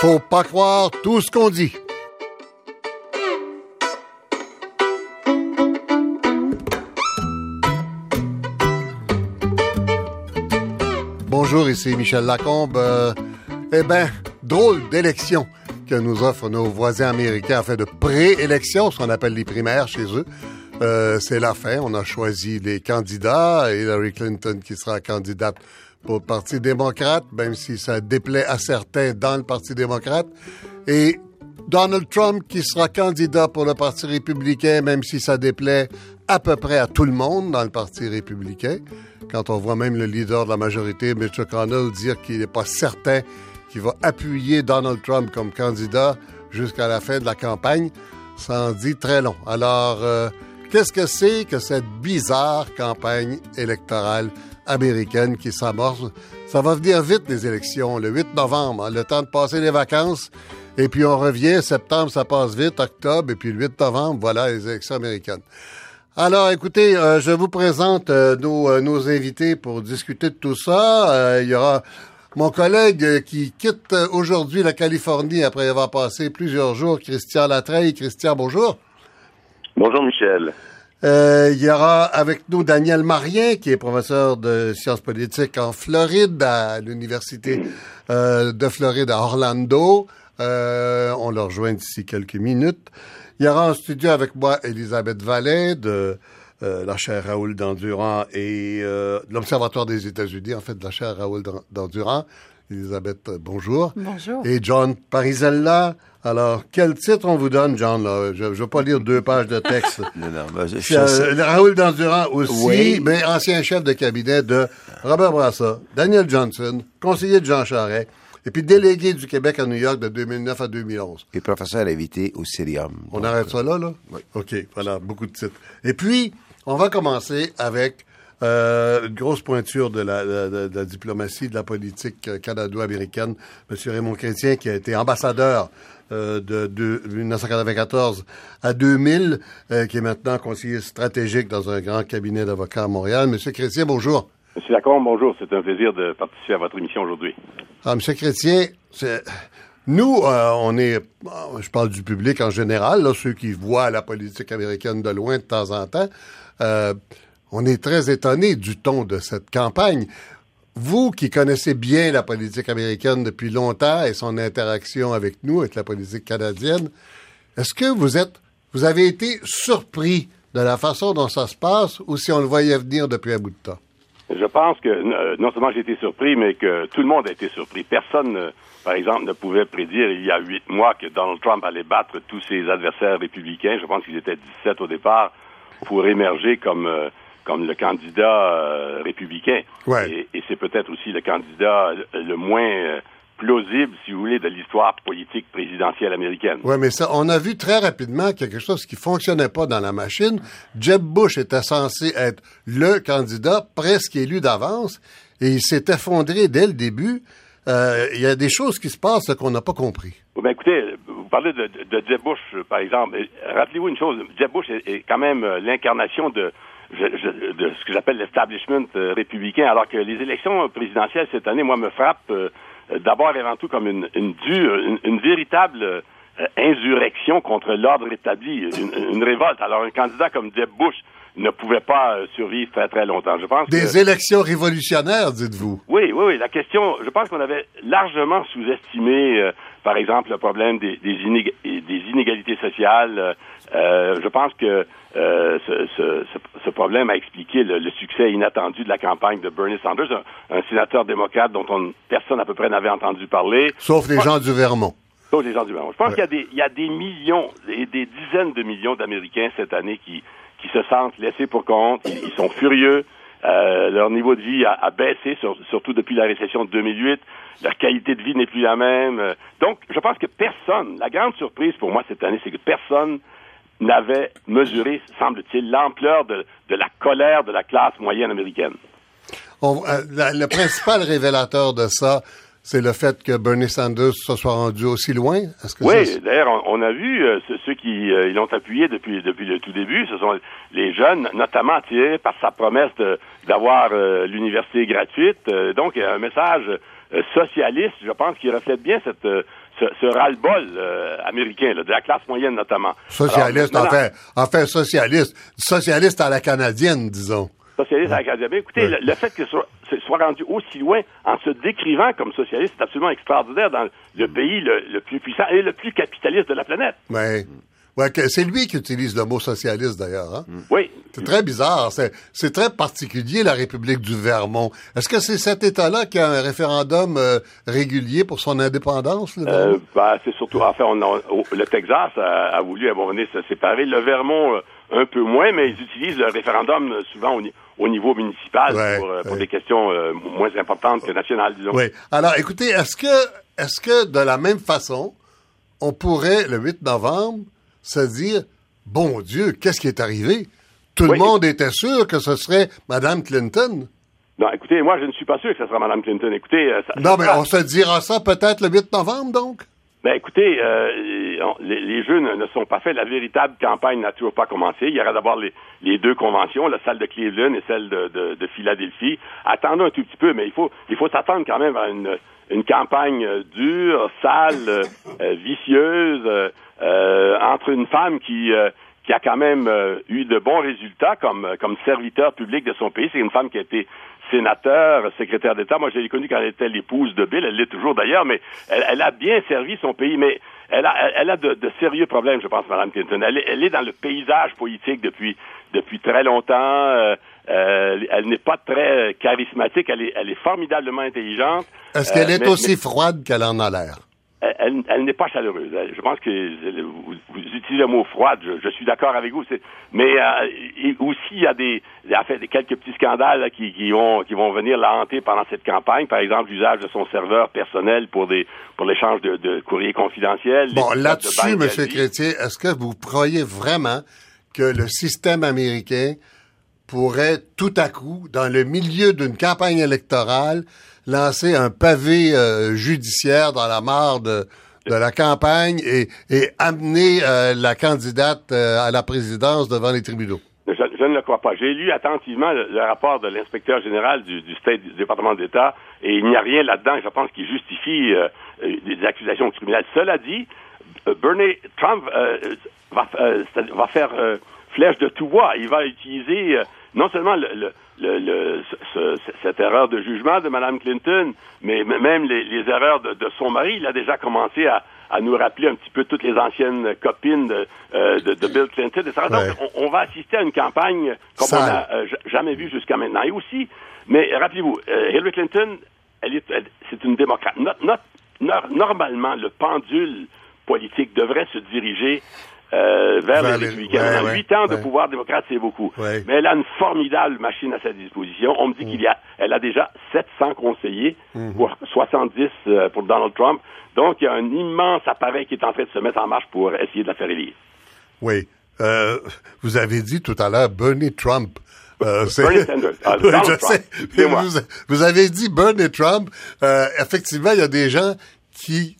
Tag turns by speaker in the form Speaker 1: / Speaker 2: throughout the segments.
Speaker 1: Faut pas croire tout ce qu'on dit. Bonjour, ici Michel Lacombe. Euh, eh bien, drôle d'élection que nous offrent nos voisins américains, en fait de pré-élection, ce qu'on appelle les primaires chez eux. Euh, c'est la fin. On a choisi les candidats. Hillary Clinton qui sera candidate pour le Parti démocrate, même si ça déplaît à certains dans le Parti démocrate. Et Donald Trump qui sera candidat pour le Parti républicain, même si ça déplaît à peu près à tout le monde dans le Parti républicain. Quand on voit même le leader de la majorité, Mitch McConnell, dire qu'il n'est pas certain qu'il va appuyer Donald Trump comme candidat jusqu'à la fin de la campagne, ça en dit très long. Alors, euh, qu'est-ce que c'est que cette bizarre campagne électorale américaine qui s'amorce? Ça va venir vite, les élections, le 8 novembre, le temps de passer les vacances. Et puis on revient, septembre, ça passe vite, octobre, et puis le 8 novembre, voilà les élections américaines. Alors, écoutez, euh, je vous présente euh, nos, nos, invités pour discuter de tout ça. il y aura mon collègue qui quitte aujourd'hui la Californie après avoir passé plusieurs jours, Christian Latreille. Christian, bonjour.
Speaker 2: Bonjour, Michel.
Speaker 1: Euh, il y aura avec nous Daniel Marien, qui est professeur de sciences politiques en Floride, à l'Université euh, de Floride à Orlando. Euh, on le rejoint d'ici quelques minutes. Il y aura en studio avec moi Elisabeth Vallée de euh, la chaire Raoul Dandurand et euh, l'Observatoire des États-Unis, en fait, de la chaire Raoul Dandurand. Elisabeth, euh, bonjour.
Speaker 3: Bonjour.
Speaker 1: Et John Parisella. Alors, quel titre on vous donne, John? Je ne vais pas lire deux pages de texte.
Speaker 2: non, non, ben, je,
Speaker 1: Raoul Dandurand aussi, mais ancien chef de cabinet de Robert Brassard, Daniel Johnson, conseiller de Jean Charest, et puis délégué du Québec à New York de 2009 à 2011.
Speaker 2: Et professeur invité au Cirium.
Speaker 1: On arrête ça là, là?
Speaker 2: Oui.
Speaker 1: OK, voilà, beaucoup de titres. Et puis, on va commencer avec euh, une grosse pointure de la, de, la, diplomatie, de la politique euh, canado-américaine, M. Raymond Chrétien, qui a été ambassadeur euh, de, de, 1994 à 2000, euh, qui est maintenant conseiller stratégique dans un grand cabinet d'avocats à Montréal. Monsieur Chrétien, bonjour.
Speaker 4: Monsieur Lacombe, bonjour. C'est un plaisir de participer à votre émission aujourd'hui.
Speaker 1: Ah, Monsieur Chrétien, nous, euh, on est, je parle du public en général, là, ceux qui voient la politique américaine de loin de temps en temps, euh, on est très étonné du ton de cette campagne. Vous qui connaissez bien la politique américaine depuis longtemps et son interaction avec nous, avec la politique canadienne, est-ce que vous êtes, vous avez été surpris de la façon dont ça se passe ou si on le voyait venir depuis un bout de temps?
Speaker 4: Je pense que non seulement j'ai été surpris, mais que tout le monde a été surpris. Personne, par exemple, ne pouvait prédire il y a huit mois que Donald Trump allait battre tous ses adversaires républicains. Je pense qu'ils étaient 17 au départ pour émerger comme euh, comme le candidat euh, républicain.
Speaker 1: Ouais.
Speaker 4: Et, c'est peut-être aussi le candidat le moins euh, plausible, si vous voulez, de l'histoire politique présidentielle américaine.
Speaker 1: Oui, mais ça, on a vu très rapidement quelque chose qui fonctionnait pas dans la machine. Jeb Bush était censé être le candidat presque élu d'avance et il s'est effondré dès le début. Il y a des choses qui se passent qu'on n'a pas compris.
Speaker 4: Ben, écoutez, vous parlez de, de, Jeb Bush, par exemple. Rappelez-vous une chose, Jeb Bush est, quand même l'incarnation de, de ce que j'appelle l'establishment républicain, alors que les élections présidentielles cette année, moi, me frappent d'abord et avant tout comme une, une dure, une, véritable insurrection contre l'ordre établi, une, une, révolte. Alors, un candidat comme Jeb Bush ne pouvait pas survivre très, très longtemps. Je pense
Speaker 1: Des élections révolutionnaires, dites-vous?
Speaker 4: Oui, oui, oui. La question, je pense qu'on avait largement sous-estimé par exemple, le problème des, des, inégalités sociales. Euh, je pense que euh, ce, ce, ce, problème a expliqué le, succès inattendu de la campagne de Bernie Sanders, un, sénateur démocrate dont on, personne à peu près n'avait entendu parler.
Speaker 1: Sauf les gens du Vermont.
Speaker 4: Sauf les gens du Vermont. Je pense qu'il y a des, il y a des millions, des, des dizaines de millions d'Américains cette année qui, qui se sentent laissés pour compte, ils sont furieux. Euh, leur niveau de vie a, baissé, surtout depuis la récession de 2008. Leur qualité de vie n'est plus la même. Euh, donc, je pense que personne, la grande surprise pour moi cette année, c'est que personne n'avait mesuré, semble-t-il, l'ampleur de, la colère de la classe moyenne américaine.
Speaker 1: Euh, le principal révélateur de ça, c'est le fait que Bernie Sanders se soit rendu aussi loin?
Speaker 4: oui, d'ailleurs, on, a vu euh, ceux qui euh, l'ont appuyé depuis, depuis le tout début, ce sont les jeunes, notamment attirés par sa promesse d'avoir euh, l'université gratuite. donc, un message socialiste, je pense, qui reflète bien cette, ce, ras-le-bol américain, de la classe moyenne notamment.
Speaker 1: Socialiste, enfin, enfin socialiste, socialiste à la canadienne, disons
Speaker 4: socialiste la Écoutez, le, fait que soit, rendu aussi loin en se décrivant comme socialiste, c'est absolument extraordinaire dans le pays le, plus puissant et le plus capitaliste de la planète.
Speaker 1: Oui. Ouais, c'est lui qui utilise le mot socialiste d'ailleurs. Hein?
Speaker 4: Oui.
Speaker 1: C'est très bizarre. C'est très particulier la République du Vermont. Est-ce que c'est cet État-là qui a un référendum euh, régulier pour son indépendance?
Speaker 4: Euh, bah, c'est surtout, enfin, on le Texas a, voulu à un moment donné se séparer. Le Vermont euh, un peu moins, mais ils utilisent le référendum souvent au, niveau municipal pour, des questions moins importantes que nationales, disons.
Speaker 1: Oui. Alors, écoutez, est-ce que, est-ce que de la même façon, on pourrait le 8 novembre se dire, bon Dieu, qu'est-ce qui est arrivé? Tout le monde était sûr que ce serait Mme Clinton.
Speaker 4: Non, écoutez, moi, je ne suis pas sûr que ce sera Mme Clinton. Écoutez,
Speaker 1: euh, non, mais on se dira ça peut-être le 8 novembre, donc?
Speaker 4: Ben, écoutez, euh, les, jeux ne, sont pas faits. La véritable campagne n'a toujours pas commencé. Il y aura d'abord les, deux conventions, la salle de Cleveland et celle de, Philadelphie. Attendons un tout petit peu, mais il faut, il faut s'attendre quand même à une, campagne dure, sale, euh, vicieuse. Euh, entre une femme qui euh, a quand même euh, eu de bons résultats comme comme serviteur public de son pays. C'est une femme qui a été sénateur, secrétaire d'État. Moi, je l'ai connue quand elle était l'épouse de Bill. Elle l'est toujours d'ailleurs, mais elle, a bien servi son pays. Mais elle a, elle a de, sérieux problèmes, je pense, Mme Clinton. Elle, elle, est dans le paysage politique depuis depuis très longtemps. elle n'est pas très charismatique. Elle est, elle est formidablement intelligente.
Speaker 1: Est-ce qu'elle est aussi froide qu'elle en a l'air?
Speaker 4: Elle, elle n'est pas chaleureuse. Je pense que vous, utilisez le mot froide, je, suis d'accord avec vous. Mais euh, aussi, il y a des, des quelques petits scandales qui, qui, vont, qui vont venir la hanter pendant cette campagne. Par exemple, l'usage de son serveur personnel pour des pour l'échange de, de courriers confidentiels.
Speaker 1: Bon, là-dessus, M. Chrétien, est-ce que vous croyez vraiment que le système américain pourrait tout à coup, dans le milieu d'une campagne électorale, lancer un pavé euh, judiciaire dans la mare de, la campagne et, amener euh, la candidate euh, à la présidence devant les tribunaux?
Speaker 4: Je, ne le crois pas. J'ai lu attentivement le, rapport de l'inspecteur général du, du, State, du département d'État et il n'y a rien là-dedans, je pense, qui justifie des accusations criminelles. Cela dit, Bernie Trump va, va, faire flèche de tout bois. Il va utiliser non seulement le, le, cette erreur de jugement de Mme Clinton, mais même les, erreurs de, son mari. Il a déjà commencé à, nous rappeler un petit peu toutes les anciennes copines de, euh, Bill Clinton. Donc, on, va assister à une campagne comme on n'a euh, jamais vu jusqu'à maintenant. Et aussi, mais rappelez-vous, euh, Hillary Clinton, elle est, c'est une démocrate. normalement, le pendule politique devrait se diriger euh, vers, les républicains. huit ans de pouvoir démocrate, c'est beaucoup. Mais elle a une formidable machine à sa disposition. On me dit mm. qu'il y a, elle a déjà 700 conseillers mm-hmm. pour 70 euh, pour Donald Trump. Donc, il y a un immense appareil qui est en train de se mettre en marche pour essayer de la faire élire.
Speaker 1: Oui. Euh, vous avez dit tout à l'heure Bernie Trump.
Speaker 4: Euh, Bernie Sanders. Ah, je sais.
Speaker 1: Vous, vous, avez dit Bernie Trump. Effectivement, il y a des gens qui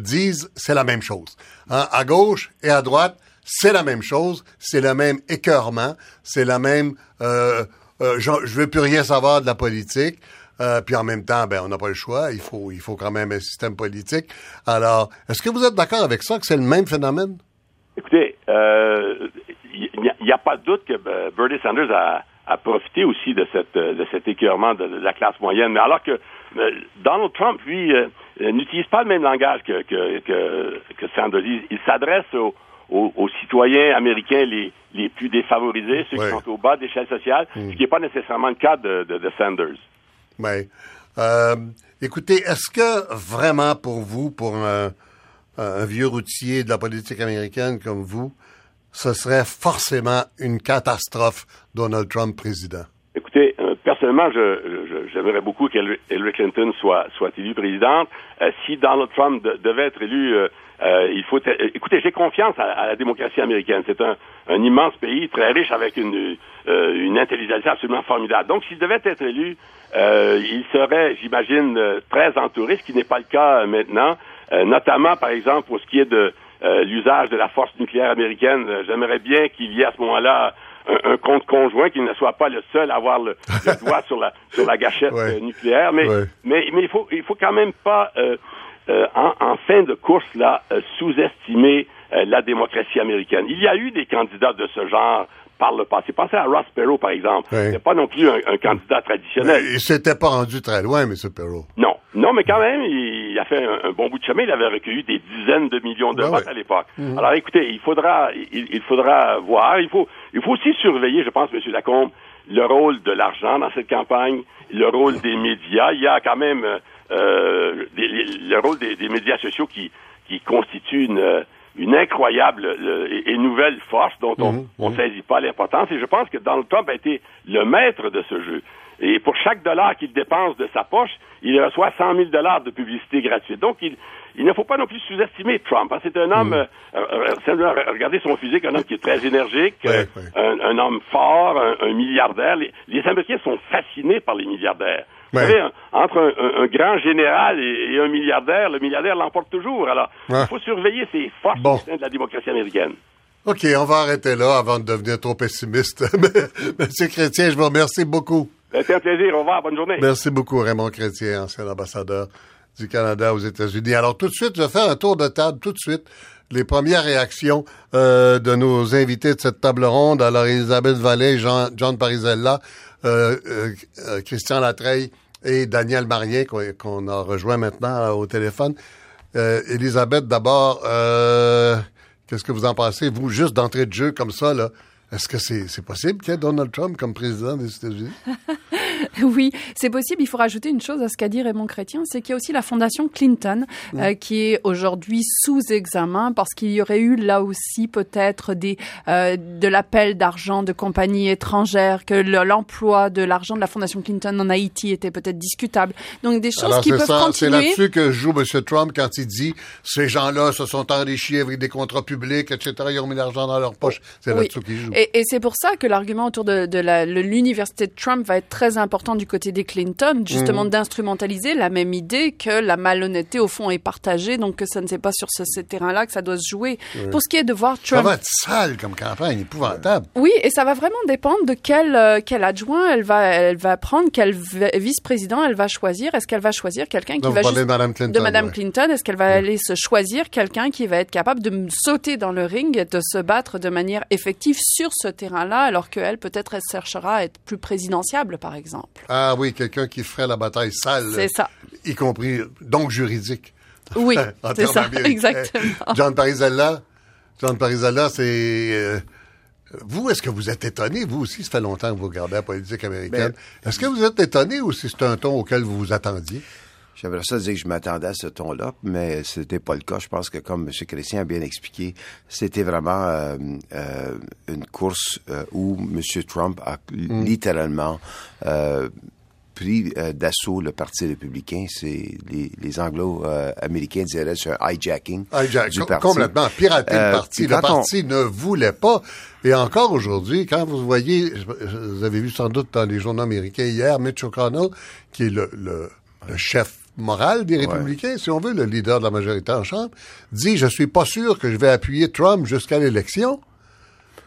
Speaker 1: disent c'est la même chose. Hein, à gauche et à droite, c'est la même chose, c'est le même écœurement, c'est la même euh, euh, je, veux plus rien savoir de la politique. Euh, puis en même temps, ben on n'a pas le choix. Il faut, il faut quand même un système politique. Alors, est-ce que vous êtes d'accord avec ça que c'est le même phénomène?
Speaker 4: Écoutez, il n'y a, pas de doute que Bernie Sanders a, a profité aussi de cette de cet écœurement de, la classe moyenne. Mais alors que Donald Trump, lui, euh, n'utilise pas le même langage que, que, que, que Sanders. Il, s'adresse aux, aux, citoyens américains les, les plus défavorisés, ceux qui sont au bas d'échelle sociale, hmm. ce qui n'est pas nécessairement le cas de, de, Sanders.
Speaker 1: Oui. Euh, écoutez, est-ce que vraiment pour vous, pour un, un, vieux routier de la politique américaine comme vous, ce serait forcément une catastrophe Donald Trump président?
Speaker 4: Écoutez, personnellement, je, j'aimerais beaucoup qu'Hillary Clinton soit, soit élue présidente. Euh, si Donald Trump devait être élu, euh, euh, il faut. écoutez, j'ai confiance à, la démocratie américaine. C'est un, immense pays, très riche, avec une, une intelligence absolument formidable. Donc, s'il devait être élu, il serait, j'imagine, très entouré, ce qui n'est pas le cas maintenant. notamment, par exemple, pour ce qui est de l'usage de la force nucléaire américaine. J'aimerais bien qu'il y ait à ce moment-là un, compte conjoint, qu'il ne soit pas le seul à avoir le, doigt sur la sur la gâchette euh, nucléaire. Mais mais mais il faut il faut quand même pas euh, en, en, fin de course, là, sous-estimer la démocratie américaine. Il y a eu des candidats de ce genre par le passé. Pensez à Ross Perot, par exemple. Oui. n'est pas non plus un, candidat traditionnel.
Speaker 1: Il s'était pas rendu très loin, M. Perot.
Speaker 4: Non. Non, mais quand même, il, a fait un, bon bout de chemin. Il avait recueilli des dizaines de millions de ben votes à l'époque. Mhm. Alors, écoutez, il faudra, il, faudra voir. Il faut, il faut aussi surveiller, je pense, M. Lacombe, le rôle de l'argent dans cette campagne, le rôle des médias. Il y a quand même euh, le rôle des, des, médias sociaux qui, qui constitue une une incroyable et, nouvelle force dont on mhm, ne mhm. saisit pas l'importance. Et je pense que Donald Trump a été le maître de ce jeu. Et pour chaque dollar qu'il dépense de sa poche, il reçoit 100 000 dollars de publicité gratuite. Donc, il, il ne faut pas non plus sous-estimer Trump. Hein. C'est un homme, mhm. euh, euh, regardez son physique, un homme qui est très énergique, Un, homme fort, un, milliardaire. les Américains sont fascinés par les milliardaires. Vous savez, entre un, grand général et, un milliardaire, le milliardaire l'emporte toujours. Alors, il faut surveiller ces forces de la démocratie américaine.
Speaker 1: OK, on va arrêter là avant de devenir trop pessimiste. Monsieur Chrétien, je vous remercie beaucoup.
Speaker 4: C'était un plaisir. Au revoir. Bonne journée.
Speaker 1: Merci beaucoup, Raymond Chrétien, ancien ambassadeur du Canada aux États-Unis. Alors, tout de suite, je vais faire un tour de table, tout de suite. Les premières réactions euh, de nos invités de cette table ronde. Alors, Elisabeth Vallée, Jean, John Parisella, euh, euh, Christian Latreille, et Daniel Marien qu'on a rejoint maintenant euh, au téléphone. Euh, Elisabeth, d'abord, euh, qu'est-ce que vous en pensez, vous, juste d'entrée de jeu comme ça, là? Est-ce que c'est possible qu'il y ait Donald Trump comme président des États-Unis?
Speaker 3: oui, c'est possible. Il faut rajouter une chose à ce qu'a dit Raymond Chrétien, c'est qu'il y a aussi la fondation Clinton euh, qui est aujourd'hui sous examen parce qu'il y aurait eu là aussi peut-être des euh, de l'appel d'argent de compagnies étrangères, que l'emploi de l'argent de la fondation Clinton en Haïti était peut-être discutable. Donc des choses qui peuvent continuer.
Speaker 1: C'est là-dessus que joue M. Trump quand il dit ces gens-là se sont enrichis avec des contrats publics, etc. Ils ont mis l'argent dans leur poche. C'est là-dessus qu'il joue.
Speaker 3: Et, et c'est pour ça que l'argument autour de, de l'université de Trump va être très important du côté des Clinton, justement mm. d'instrumentaliser la même idée que la malhonnêteté au fond est partagée, donc que ça ne c'est pas sur ce, terrain-là que ça doit se jouer. Pour ce qui est de voir Trump,
Speaker 1: ça va être sale comme campagne, épouvantable.
Speaker 3: Oui, et ça va vraiment dépendre de quel euh, quel adjoint elle va elle va prendre, quel vice-président elle va choisir. Est-ce qu'elle va choisir quelqu'un qui va juste, de
Speaker 1: Madame Clinton,
Speaker 3: de Madame Clinton Est-ce qu'elle va aller se choisir quelqu'un qui va être capable de sauter dans le ring et de se battre de manière effective sur ce terrain-là, alors qu'elle peut-être elle cherchera à être plus présidentiable, par exemple.
Speaker 1: Ah oui, quelqu'un qui ferait la bataille sale.
Speaker 3: C'est ça.
Speaker 1: Y compris, donc juridique.
Speaker 3: Oui, c'est ça, exactement.
Speaker 1: John Parizella, John Parizella, c'est... Euh, vous, est-ce que vous êtes étonné? Vous aussi, ça fait longtemps que vous regardez la politique américaine. Ben, est-ce que vous êtes étonné ou si c'est un ton auquel vous vous attendiez?
Speaker 2: J'aimerais ça dire que je m'attendais à ce ton-là, mais ce n'était pas le cas. Je pense que, comme M. Chrétien a bien expliqué, c'était vraiment euh, euh, une course euh, où M. Trump a mm. littéralement pris d'assaut le Parti républicain. C'est les, les Anglo-Américains diraient c'est un hijacking du parti.
Speaker 1: Complètement pirater le parti. Le parti ne voulait pas. Et encore aujourd'hui, quand vous voyez, vous avez vu sans doute dans les journaux américains hier, Mitch McConnell, qui est le, le, le chef morale des républicains, si on veut, le leader de la majorité en Chambre, dit je suis pas sûr que je vais appuyer Trump jusqu'à l'élection.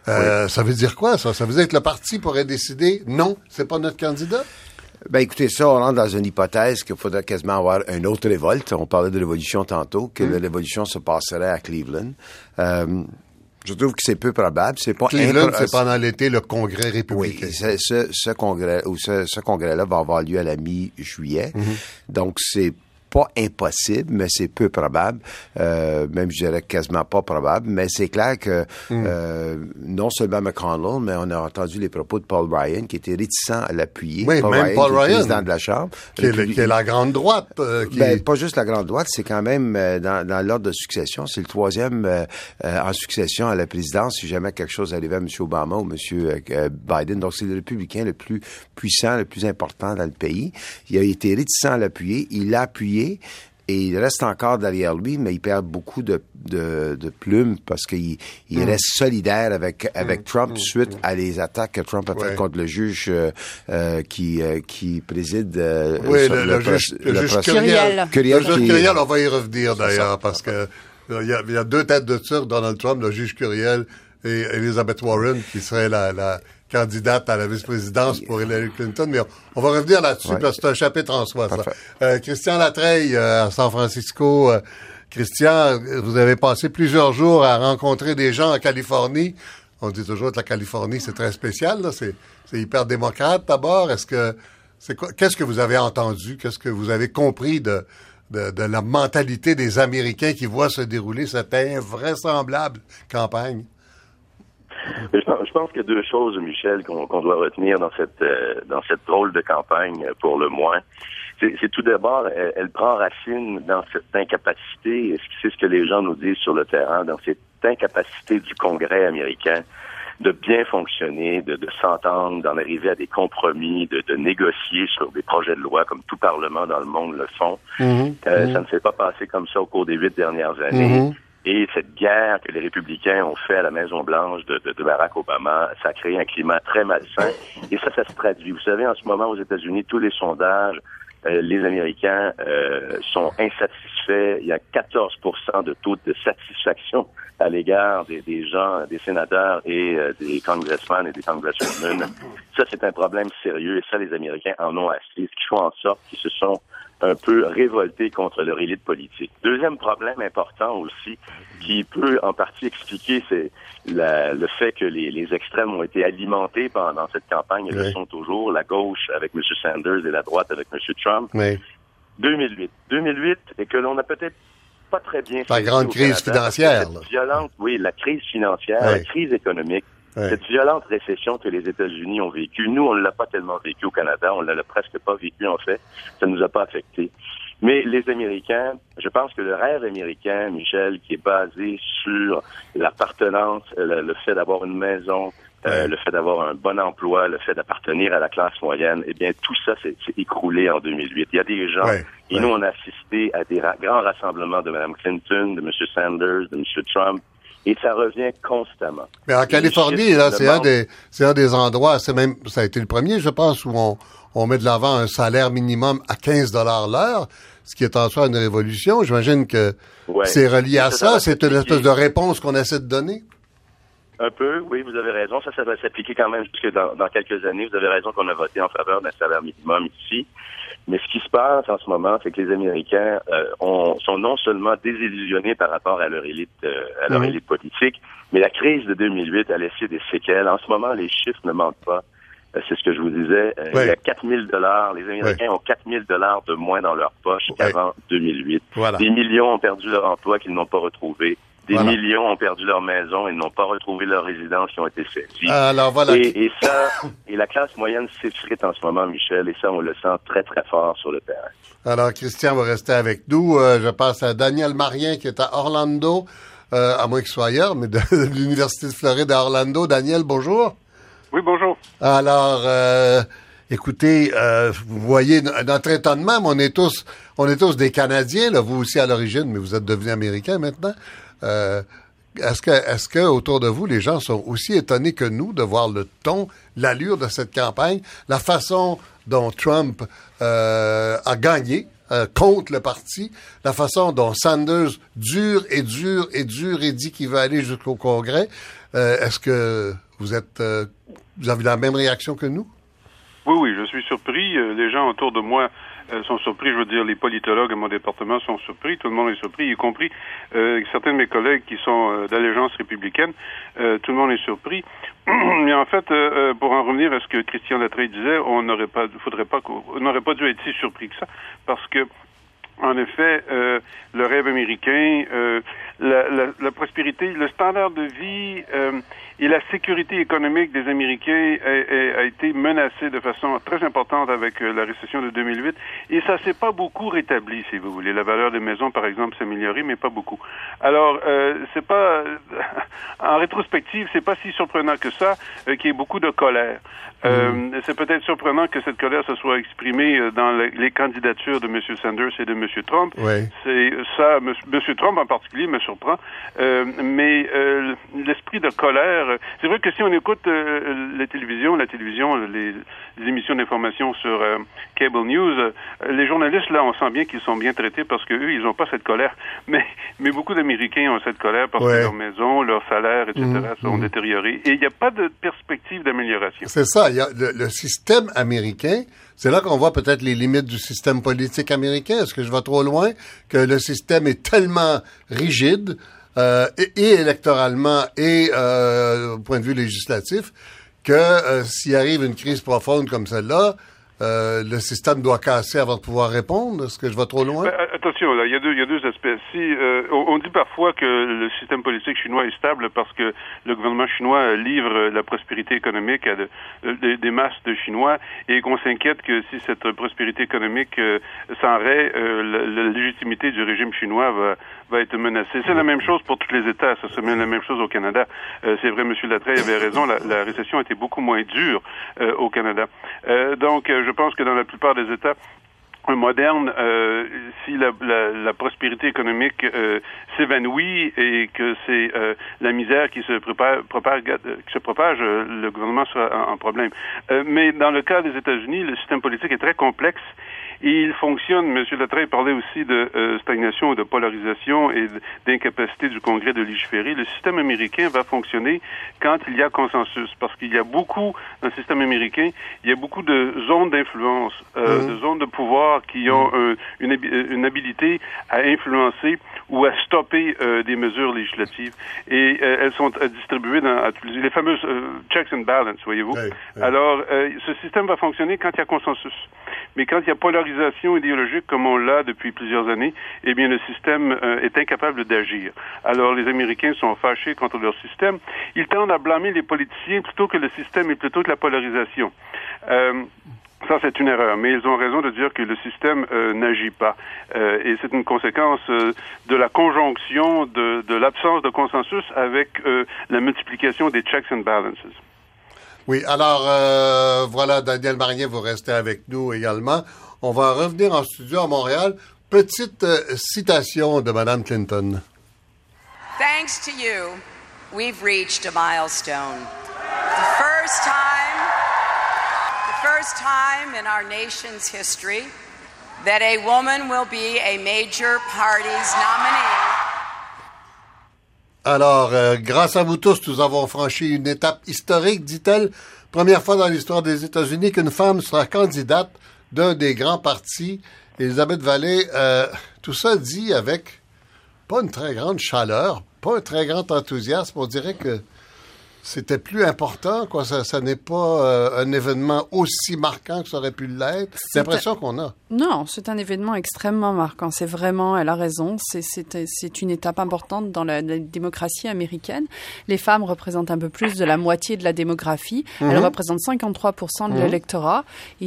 Speaker 1: Euh, ça veut dire quoi, ça? Ça veut dire que le parti pourrait décider non, c'est pas notre candidat?
Speaker 2: Ben écoutez, ça, on rentre dans une hypothèse qu'il faudrait quasiment avoir une autre révolte. On parlait de révolution tantôt, que la révolution se passerait à Cleveland. Euh, je trouve que c'est peu probable. C'est pas
Speaker 1: Cleveland, c'est pendant l'été le congrès républicain.
Speaker 2: Oui, ce, ce, congrès ou ce, ce congrès-là va avoir lieu à la mi-juillet. Mhm. Donc c'est pas impossible, mais c'est peu probable. Euh, même, je dirais quasiment pas probable. Mais c'est clair que hmm. euh, non seulement McConnell, mais on a entendu les propos de Paul Ryan qui était réticent à l'appuyer.
Speaker 1: Oui,
Speaker 2: Paul
Speaker 1: même
Speaker 2: Ryan,
Speaker 1: Paul Ryan,
Speaker 2: président de la Chambre.
Speaker 1: Qui est, la grande droite. Euh, qui...
Speaker 2: Ben, pas juste la grande droite, c'est quand même euh, dans, dans l'ordre de succession. C'est le troisième euh, en succession à la présidence si jamais quelque chose arrivait à M. Obama ou M. Biden. Donc, c'est le républicain le plus puissant, le plus important dans le pays. Il a été réticent à l'appuyer. Il l'a appuyé et il reste encore derrière lui, mais il perd beaucoup de, de, de plumes parce qu'il il mm. reste solidaire avec, avec mm. Trump mm. suite à les attaques que Trump a faites contre le juge euh, euh qui, euh, qui préside
Speaker 1: euh, oui, le, le, juge, le, juge Curiel. Curiel. Le juge Curiel, on va y revenir d'ailleurs parce que il y, a, il y, a, deux têtes de turc, Donald Trump, le juge Curiel et Elizabeth Warren, qui serait la, la candidate à la vice-présidence pour Hillary Clinton, mais on, va revenir là-dessus parce que c'est un chapitre en soi, ça. Euh, Christian Latreille, euh, à San Francisco. Euh, Christian, vous avez passé plusieurs jours à rencontrer des gens en Californie. On dit toujours que la Californie, c'est très spécial, c'est, hyper démocrate d'abord. Est-ce que c'est quoi, qu'est-ce que vous avez entendu? Qu'est-ce que vous avez compris de, de, de la mentalité des Américains qui voient se dérouler cette invraisemblable campagne?
Speaker 5: Je pense, qu'il y a deux choses, Michel, qu'on doit retenir dans cette euh, dans cette drôle de campagne, pour le moins. C'est tout d'abord, elle, prend racine dans cette incapacité, c'est ce que les gens nous disent sur le terrain, dans cette incapacité du Congrès américain de bien fonctionner, de, s'entendre, d'en arriver à des compromis, de, négocier sur des projets de loi comme tout Parlement dans le monde le font. Mm-hmm. Euh, mm-hmm. Ça ne s'est pas passé comme ça au cours des huit dernières années. Mm-hmm. Et cette guerre que les républicains ont fait à la Maison-Blanche de, Barack Obama, ça a créé un climat très malsain. Et ça, ça se traduit. Vous savez, en ce moment, aux États-Unis, tous les sondages, euh, les Américains euh, sont insatisfaits. Il y a 14% de taux de satisfaction à l'égard des, gens, des sénateurs et euh, des congressmen et des congresswomen. Ça, c'est un problème sérieux et ça, les Américains en ont assez. Ce qui font en sorte qu'ils se sont un peu révolté contre leur élite politique. Deuxième problème important aussi, qui peut en partie expliquer c'est le fait que les, les, extrêmes ont été alimentés pendant cette campagne et le sont toujours, la gauche avec M. Sanders et la droite avec M. Trump. Oui. 2008. 2008, et que l'on a peut-être pas très bien
Speaker 1: La grande crise financière.
Speaker 5: Violente, oui, la crise financière, la crise économique cette violente récession que les États-Unis ont vécue, nous, on ne l'a pas tellement vécu au Canada, on ne l'a presque pas vécu en fait, ça ne nous a pas affecté. Mais les Américains, je pense que le rêve américain, Michel, qui est basé sur l'appartenance, le, fait d'avoir une maison, euh, le fait d'avoir un bon emploi, le fait d'appartenir à la classe moyenne, eh bien, tout ça s'est écroulé en 2008. Il y a des gens, et nous, on a assisté à des grands rassemblements de Mme Clinton, de M. Sanders, de M. Trump, et ça revient constamment.
Speaker 1: Mais en Californie, là, c'est un des, c'est un des endroits, c'est même, ça a été le premier, je pense, où on, on met de l'avant un salaire minimum à 15 dollars l'heure, ce qui est en soi une révolution. J'imagine que c'est relié à ça. C'est une espèce de réponse qu'on essaie de donner.
Speaker 5: Un peu, oui, vous avez raison. Ça, ça va s'appliquer quand même jusque dans, dans quelques années. Vous avez raison qu'on a voté en faveur d'un salaire minimum ici. Mais ce qui se passe en ce moment, c'est que les Américains euh, ont, sont non seulement désillusionnés par rapport à leur élite, euh, à leur élite politique, mais la crise de 2008 a laissé des séquelles. En ce moment, les chiffres ne mentent pas. Euh, c'est ce que je vous disais. Il y a 4000 dollars. Les Américains ont 4000 dollars de moins dans leur poche qu'avant 2008. Des millions ont perdu leur emploi qu'ils n'ont pas retrouvé. Des millions ont perdu leur maison et n'ont pas retrouvé leur résidence qui ont été saisies.
Speaker 1: Alors voilà.
Speaker 5: Et, ça, et la classe moyenne s'effrite en ce moment, Michel, et ça, on le sent très, très fort sur le terrain.
Speaker 1: Alors, Christian va rester avec nous. Euh, je passe à Daniel Marien qui est à Orlando, euh, à moins qu'il soit ailleurs, mais de, l'Université de Floride à Orlando. Daniel, bonjour.
Speaker 6: Oui, bonjour.
Speaker 1: Alors, euh, écoutez, vous voyez notre étonnement, mais on est tous, on est tous des Canadiens, là, vous aussi à l'origine, mais vous êtes devenus Américains maintenant. Euh, est-ce que, est-ce que autour de vous, les gens sont aussi étonnés que nous de voir le ton, l'allure de cette campagne, la façon dont Trump euh, a gagné euh, contre le parti, la façon dont Sanders dure et dure et dure et dit qu'il va aller jusqu'au Congrès? est-ce que vous êtes, vous avez la même réaction que nous?
Speaker 6: Oui, oui, je suis surpris. Les gens autour de moi euh, sont surpris, je veux dire, les politologues à mon département sont surpris, tout le monde est surpris, y compris euh, certains de mes collègues qui sont euh, d'allégeance républicaine, euh, tout le monde est surpris. Mais en fait, pour en revenir à ce que Christian Latreille disait, on n'aurait pas, faudrait pas, on n'aurait pas dû être si surpris que ça, parce que en effet, euh, le rêve américain, euh, la, la, la, prospérité, le standard de vie euh, et la sécurité économique des Américains a, a, été menacé de façon très importante avec euh, la récession de 2008 et ça s'est pas beaucoup rétabli, si vous voulez. La valeur des maisons, par exemple, s'est améliorée, mais pas beaucoup. Alors, euh, c'est pas en rétrospective, c'est pas si surprenant que ça qu'il y ait beaucoup de colère. Mmh. c'est peut-être surprenant que cette colère se soit exprimée dans les candidatures de M. Sanders et de M. M. Trump. C'est ça, M. Trump en particulier me surprend. Euh, mais euh, l'esprit de colère. C'est vrai que si on écoute la télévision, la télévision, les, émissions d'information sur cable news, les journalistes là, on sent bien qu'ils sont bien traités parce que eux, ils n'ont pas cette colère. Mais mais beaucoup d'Américains ont cette colère parce que leur maison, leur salaire, etc. Mmh, sont mmh. détériorés et il n'y a pas de perspective d'amélioration.
Speaker 1: C'est ça. Il y a le système américain c'est là qu'on voit peut-être les limites du système politique américain. Est-ce que je vais trop loin? Que le système est tellement rigide, euh, et, électoralement et euh, au point de vue législatif, que euh, s'il arrive une crise profonde comme celle-là, euh, le système doit casser avant de pouvoir répondre? Est-ce que je vais trop loin?
Speaker 6: Ben, attention, il y, a deux, aspects. Si, on, dit parfois que le système politique chinois est stable parce que le gouvernement chinois livre la prospérité économique à des masses de Chinois et qu'on s'inquiète que si cette prospérité économique s'enraie, la, la, légitimité du régime chinois va, va être menacée. C'est la même chose pour tous les États. Ça se met la même chose au Canada. C'est vrai, M. Latreille avait raison. La, la, récession était beaucoup moins dure au Canada. donc, je pense que dans la plupart des États modernes, euh, si la, la, prospérité économique euh, s'évanouit et que c'est euh, la misère qui se prépare, propage, qui se propage, le gouvernement sera en, en problème. mais dans le cas des États-Unis, le système politique est très complexe il fonctionne, M. Latreille parlait aussi de euh, stagnation, de polarisation et d'incapacité du Congrès de légiférer. Le système américain va fonctionner quand il y a consensus, parce qu'il y a beaucoup, dans le système américain, il y a beaucoup de zones d'influence, euh, mmh. de zones de pouvoir qui ont mmh. une, une, habilité à influencer ou à stopper euh, des mesures législatives. Et euh, elles sont distribuées dans à, les fameuses checks and balances, voyez-vous. Alors, ce système va fonctionner quand il y a consensus. Mais quand il y a polarisation idéologique comme on l'a depuis plusieurs années, eh bien le système euh, est incapable d'agir. Alors les Américains sont fâchés contre leur système. Ils tendent à blâmer les politiciens plutôt que le système et plutôt que la polarisation. Euh, ça, c'est une erreur, mais ils ont raison de dire que le système euh, n'agit pas. Et c'est une conséquence de la conjonction de l'absence de consensus avec la multiplication des checks and balances.
Speaker 1: Oui, alors euh, voilà, Daniel Marnier, vous restez avec nous également. On va revenir en studio à Montréal. Petite euh, citation de Mme Clinton.
Speaker 7: Thanks to you, we've reached a milestone. The first time, the first time in our nation's history that a woman will be a major party's nominee.
Speaker 1: Alors, euh, grâce à vous tous, nous avons franchi une étape historique, dit-elle. Première fois dans l'histoire des États-Unis qu'une femme sera candidate d'un des grands partis. Elisabeth Vallée, euh, tout ça dit avec pas une très grande chaleur, pas un très grand enthousiasme. On dirait que c'était plus important, quoi. Ça, ça n'est pas euh, un événement aussi marquant que ça aurait pu l'être. C'est l'impression qu'on a.
Speaker 3: Non, c'est un événement extrêmement marquant. C'est vraiment, elle a raison, c'est une étape importante dans la, démocratie américaine. Les femmes représentent un peu plus de la moitié de la démographie. Elles mhm. représentent 53% de mhm. l'électorat.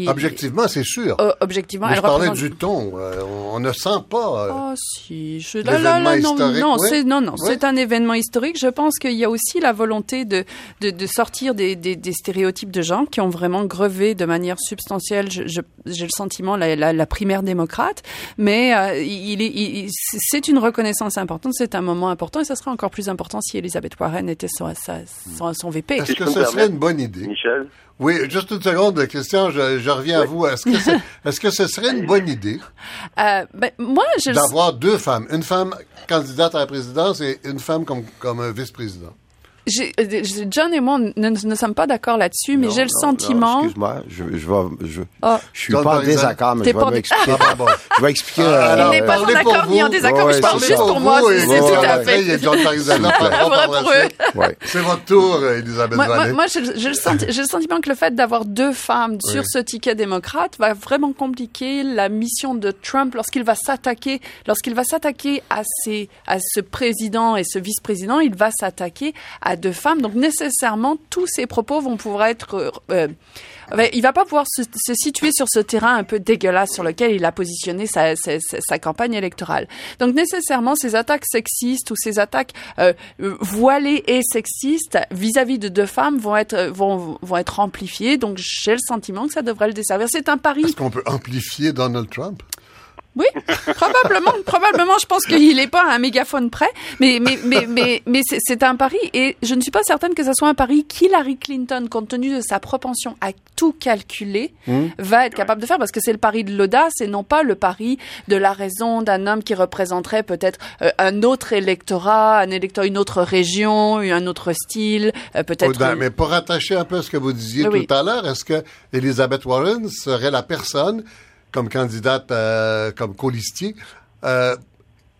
Speaker 1: Objectivement, c'est sûr.
Speaker 3: Euh, objectivement,
Speaker 1: Mais je parlais du ton. Euh, on ne sent pas.
Speaker 3: oh, si. Je... Là, là, là, non, non, non, c'est un événement historique. Je pense qu'il y a aussi la volonté de de, de sortir des, des, des, stéréotypes de gens qui ont vraiment grevé de manière substantielle. J'ai le sentiment la, la, la, primaire démocrate, mais euh, il, il, c'est une reconnaissance importante, c'est un moment important, et ça serait encore plus important si Elisabeth Warren était son, son, son VP.
Speaker 1: Est-ce que ce serait une bonne idée,
Speaker 5: Michel?
Speaker 1: Oui, juste une seconde, Christian, je, je reviens à vous. Est-ce que, est, est-ce que ce serait une bonne idée
Speaker 3: euh, ben, moi, je
Speaker 1: d'avoir deux femmes, une femme candidate à la présidence et une femme comme, comme vice-président?
Speaker 3: John et moi ne, ne sommes pas d'accord là-dessus, mais j'ai le sentiment.
Speaker 2: Excuse-moi, je, je, vais, je, ah. je suis pas en désaccord, mais je vais m'expliquer. je vais expliquer.
Speaker 3: Ah, euh, il n'est pas en accord ni en désaccord, mais je parle juste pour moi. C'est tout à fait.
Speaker 1: Il y a John Parizana C'est votre tour, Elisabeth
Speaker 3: Moi, moi j'ai le sentiment que le fait d'avoir deux femmes sur ce ticket démocrate va vraiment compliquer la mission de Trump lorsqu'il va s'attaquer, lorsqu'il va s'attaquer à, à ce président et ce vice-président, il va s'attaquer à de femmes. Donc nécessairement, tous ces propos vont pouvoir être... Euh, euh il va pas pouvoir se, situer sur ce terrain un peu dégueulasse sur lequel il a positionné sa campagne électorale. Donc nécessairement, ces attaques sexistes ou ces attaques euh, voilées et sexistes vis-à-vis de deux femmes vont être vont, vont être amplifiées. Donc j'ai le sentiment que ça devrait le desservir. C'est un pari.
Speaker 1: Est-ce qu'on peut amplifier Donald Trump?
Speaker 3: Oui, probablement, probablement. Je pense qu'il n'est pas à un mégaphone près, mais mais mais mais, mais c'est un pari et je ne suis pas certaine que ce soit un pari qu'Hillary Clinton, compte tenu de sa propension à tout calculer,
Speaker 1: Hmm.
Speaker 3: va être capable de faire parce que c'est le pari de l'audace et non pas le pari de la raison d'un homme qui représenterait peut-être euh, un autre électorat, un électorat, une autre région, un autre style, euh, peut-être.
Speaker 1: Mais pour rattacher un peu à ce que vous disiez
Speaker 3: Oui.
Speaker 1: tout à l'heure, est-ce que Elizabeth Warren serait la personne, comme candidate, euh, comme colistier, euh,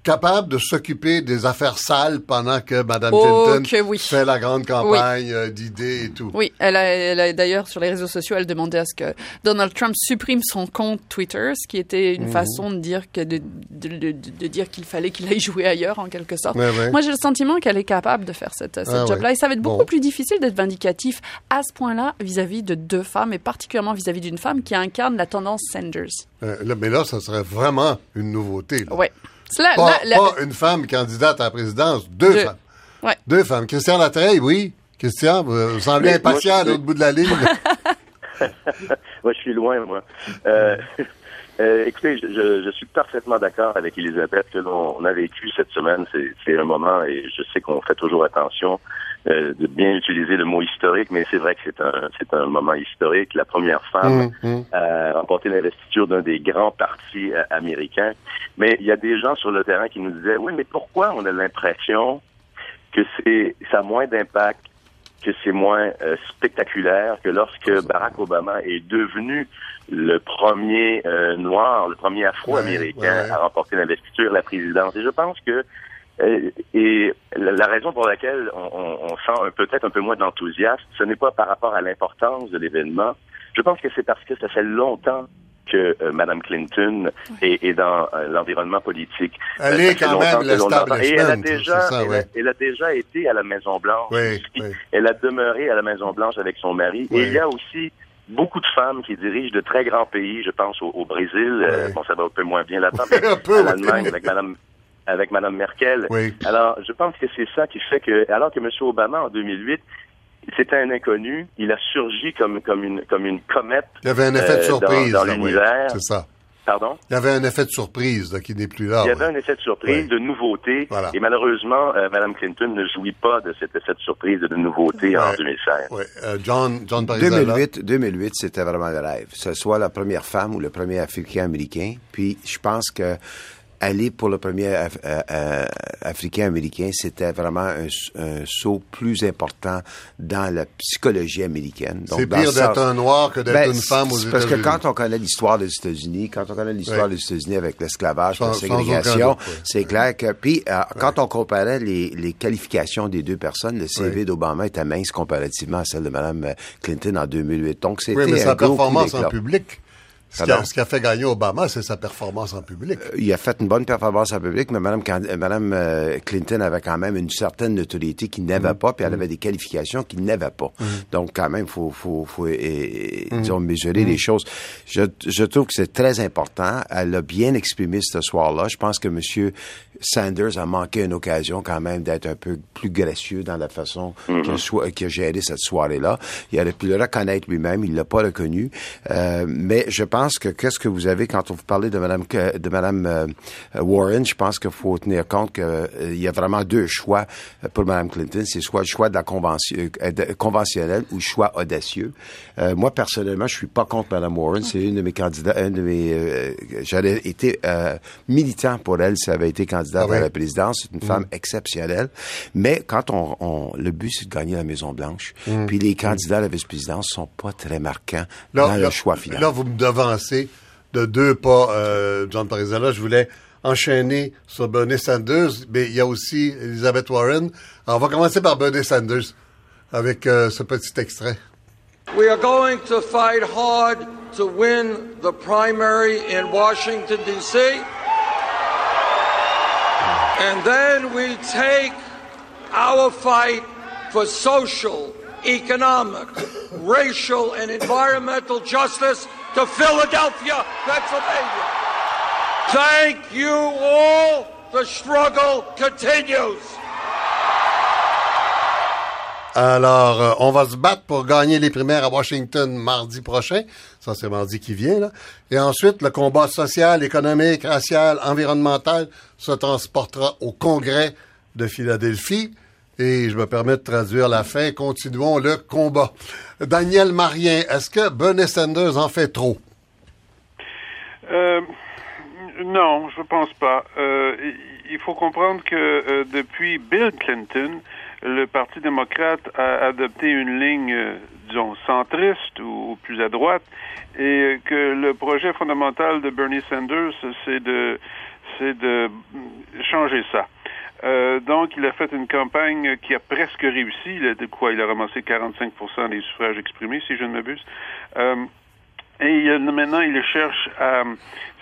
Speaker 1: capable de s'occuper des affaires sales pendant que Mme
Speaker 3: Oh,
Speaker 1: Clinton
Speaker 3: que oui.
Speaker 1: fait la grande campagne euh, d'idées et tout?
Speaker 3: Oui, elle a, elle a d'ailleurs sur les réseaux sociaux, elle demandait à ce que Donald Trump supprime son compte Twitter, ce qui était une façon de dire que de, de, de- de dire qu'il fallait qu'il aille jouer ailleurs en quelque sorte. Moi, j'ai le sentiment qu'elle est capable de faire cette, cette
Speaker 1: Ah,
Speaker 3: job-là, et ça va être beaucoup
Speaker 1: Bon.
Speaker 3: plus difficile d'être vindicatif à ce point-là vis-à-vis de deux femmes, et particulièrement vis-à-vis d'une femme qui incarne la tendance Sanders.
Speaker 1: Euh, là, mais là, ça serait vraiment une nouveauté. là.
Speaker 3: Là,
Speaker 1: Pas,
Speaker 3: là,
Speaker 1: pas une femme candidate à la présidence, deux,
Speaker 3: Deux.
Speaker 1: femmes.
Speaker 3: Ouais.
Speaker 1: Deux femmes. Christian Latreille, oui. Christian, vous, vous semblez impatient
Speaker 5: moi,
Speaker 1: à l'autre bout de la ligne.
Speaker 5: moi, je suis loin, moi. Euh, euh, écoutez, je, je- je suis parfaitement d'accord avec Elisabeth que l'on on a vécu cette semaine. C'est c'est un moment, et je sais qu'on fait toujours attention euh, de bien utiliser le mot historique, mais c'est vrai que c'est un, c'est un moment historique. La première femme
Speaker 1: Hum, hum.
Speaker 5: a remporté l'investiture d'un des grands partis euh, américains. Mais il y a des gens sur le terrain qui nous disaient, oui, mais pourquoi on a l'impression que c'est ça a moins d'impact que c'est moins euh, spectaculaire que lorsque Barack Obama est devenu le premier euh, noir, le premier afro-américain
Speaker 1: Ouais, ouais.
Speaker 5: à remporter l'investiture, la présidence. Et je pense que euh, et la, la raison pour laquelle on, on- on sent peut-être un peu moins d'enthousiasme, ce n'est pas par rapport à l'importance de l'événement. Je pense que c'est parce que ça fait longtemps que euh, Mme Clinton est, est dans euh, l'environnement politique.
Speaker 1: Elle
Speaker 5: Euh,
Speaker 1: est
Speaker 5: ça fait
Speaker 1: quand même
Speaker 5: l'entend. Et elle a déjà,
Speaker 1: ça,
Speaker 5: elle, a, elle a déjà été à la Maison Blanche.
Speaker 1: Oui, oui.
Speaker 5: Elle a demeuré à la Maison Blanche avec son mari.
Speaker 1: Oui.
Speaker 5: Et il y a aussi beaucoup de femmes qui dirigent de très grands pays. Je pense au, au Brésil. euh, bon, ça va un peu moins bien là-dedans. mais
Speaker 1: Un peu,
Speaker 5: à l'Allemagne avec Madame avec Madame Merkel.
Speaker 1: Oui.
Speaker 5: Alors, je pense que c'est ça qui fait que, alors que M. Obama en 2008 c'était un inconnu, il a surgi comme comme une comme une comète.
Speaker 1: Il y avait un effet de
Speaker 5: euh,
Speaker 1: surprise.
Speaker 5: dans, dans
Speaker 1: oui.
Speaker 5: l'univers.
Speaker 1: C'est ça.
Speaker 5: Pardon?
Speaker 1: Il y avait un effet de surprise là, qui n'est plus là.
Speaker 5: Il y avait un effet de surprise, de nouveauté,
Speaker 1: Voilà.
Speaker 5: et malheureusement, euh, Mme Clinton ne jouit pas de cet effet de surprise et de nouveauté en
Speaker 1: Ouais.
Speaker 5: 2016.
Speaker 1: Oui. Euh, John, John Parizella.
Speaker 2: 2008, 2008 c'était vraiment le rêve. Que ce soit la première femme ou le premier Africain-Américain. Puis je pense que aller pour le premier Af- euh, euh, Africain-Américain, c'était vraiment un, un saut plus important dans la psychologie américaine.
Speaker 1: C'est pire d'être un noir que d'être
Speaker 2: Ben,
Speaker 1: une femme aux
Speaker 2: c'est Parce que
Speaker 1: États-Unis.
Speaker 2: quand on connaît l'histoire des États-Unis, quand on connaît l'histoire
Speaker 1: Oui.
Speaker 2: des États-Unis avec l'esclavage, la ségrégation,
Speaker 1: oui.
Speaker 2: c'est clair que... Puis, euh, quand on comparait les, les qualifications des deux personnes, le CV d'Obama était mince comparativement à celle de Mme Clinton en 2008. Donc, c'était
Speaker 1: Oui, mais
Speaker 2: un
Speaker 1: sa performance en public. Ce qui, a,
Speaker 2: Pardon?
Speaker 1: ce qui a fait gagner Obama, c'est sa performance en public.
Speaker 2: Il a fait une bonne performance en public, mais Mme, euh, euh, Clinton avait quand même une certaine notoriété qu'il n'avait pas, puis elle avait des qualifications qu'il n'avait pas. Donc, quand même, faut, faut, faut euh, euh, disons, mesurer les choses. Je, je trouve que c'est très important. Elle a bien exprimé ce soir-là. Je pense que M. Sanders a manqué une occasion quand même d'être un peu plus gracieux dans la façon qu'il a, so- qu'il a géré cette soirée-là. Il aurait pu le reconnaître lui-même. Il l'a pas reconnu. Euh, mais je pense que qu'est-ce que vous avez quand on vous parlez de Madame de Madame euh, Warren, je pense qu'il faut tenir compte qu'il y a vraiment deux choix euh, pour Madame Clinton. C'est soit le choix de la convention, euh, conventionnelle ou le choix audacieux. Euh, moi personnellement, je suis pas contre Madame Warren. C'est une de mes candidats, un de mes. euh, J'aurais été euh, militant pour elle si elle avait été candidate
Speaker 1: Ah oui.
Speaker 2: à la présidence. C'est une femme exceptionnelle. Mais quand on, on- le but c'est de gagner la Maison Blanche, puis les candidats à la vice-présidence sont pas très marquants dans le choix final.
Speaker 1: Là, vous me devancez de deux pas, euh, John Parizella. Je voulais enchaîner sur Bernie Sanders, mais il y a aussi Elizabeth Warren. Alors, on va commencer par Bernie Sanders avec euh, ce petit extrait.
Speaker 8: We are going to fight hard to win the primary in Washington, D.C. And then we take our fight for social, economic, racial, and environmental justice to Philadelphia, Pennsylvania. Thank you all. The struggle continues.
Speaker 1: Alors, euh, on va se battre pour gagner les primaires à Washington mardi prochain. Ça, c'est mardi qui vient, là. Et ensuite, le combat social, économique, racial, environnemental se transportera au Congrès de Philadelphie. Et je me permets de traduire la fin. Continuons le combat. Daniel Marien, est-ce que Bernie Sanders en fait trop?
Speaker 6: Euh, non, je pense pas. Euh, il faut comprendre que depuis Bill Clinton, le Parti démocrate a adopté une ligne, euh, disons, centriste ou, plus à droite, et que le projet fondamental de Bernie Sanders, c'est de, c'est de changer ça. Euh, donc, il a fait une campagne qui a presque réussi. Il a, de quoi Il a ramassé 45% des suffrages exprimés, si je ne m'abuse. Euh, et maintenant, il cherche à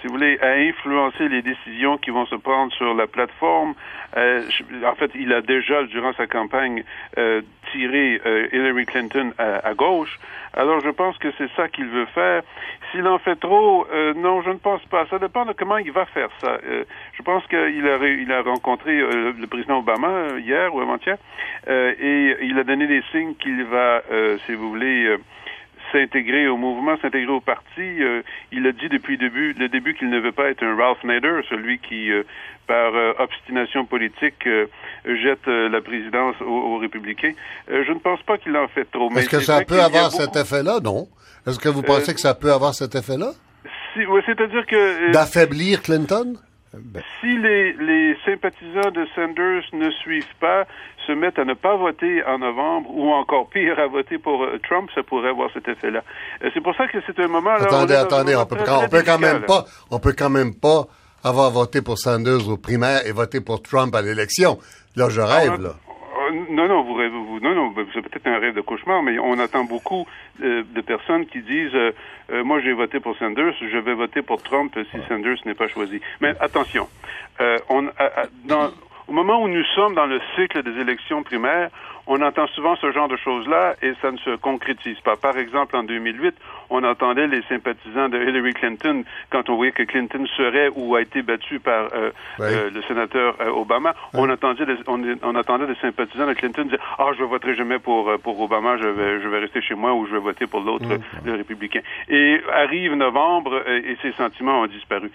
Speaker 6: si vous voulez, à influencer les décisions qui vont se prendre sur la plateforme. Euh, en fait, il a déjà, durant sa campagne, euh, tiré euh, Hillary Clinton à, gauche. Alors, je pense que c'est ça qu'il veut faire. S'il en fait trop, euh, non, je ne pense pas. Ça dépend de comment il va faire ça. Euh, je pense qu'il a, il a rencontré le président Obama hier ou avant-hier, et il a donné des signes qu'il va, si vous voulez, s'intégrer au mouvement, s'intégrer au parti. Euh, il a dit depuis le début, le début qu'il ne veut pas être un Ralph Nader, celui qui, euh, par euh, obstination politique, jette la présidence aux, républicains. je ne pense pas qu'il en fait trop.
Speaker 1: Est-ce que ça peut avoir cet effet-là, non? Est-ce que vous pensez que ça peut avoir cet effet-là?
Speaker 6: Si, c'est-à-dire que...
Speaker 1: D'affaiblir Clinton?
Speaker 6: Ben. Si les, les sympathisants de Sanders ne suivent pas, se mettent à ne pas voter en novembre ou encore pire à voter pour euh, Trump, ça pourrait avoir cet effet-là. Euh, c'est pour ça que c'est un moment. Là,
Speaker 1: attendez, attendez, on peut, peut quand même pas, on peut quand même pas avoir voté pour Sanders aux primaires et voter pour Trump à l'élection. Là, je rêve, ah, là.
Speaker 6: Euh, non, non, vous rêvez, vous, non, non, c'est peut-être un rêve de cauchemar, mais on attend beaucoup de personnes qui disent, moi j'ai voté pour Sanders, je vais voter pour Trump si Sanders n'est pas choisi. Mais attention, on, dans, au moment où nous sommes dans le cycle des élections primaires, on entend souvent ce genre de choses-là et ça ne se concrétise pas. Par exemple, en 2008, on entendait les sympathisants de Hillary Clinton quand on voyait que Clinton serait ou a été battu par euh, euh, le sénateur euh, Obama. On entendait des, on, attendait des sympathisants de Clinton dire ah je voterai jamais pour pour Obama, je vais je vais rester chez moi ou je vais voter pour l'autre le républicain. Et arrive novembre et ces sentiments ont disparu.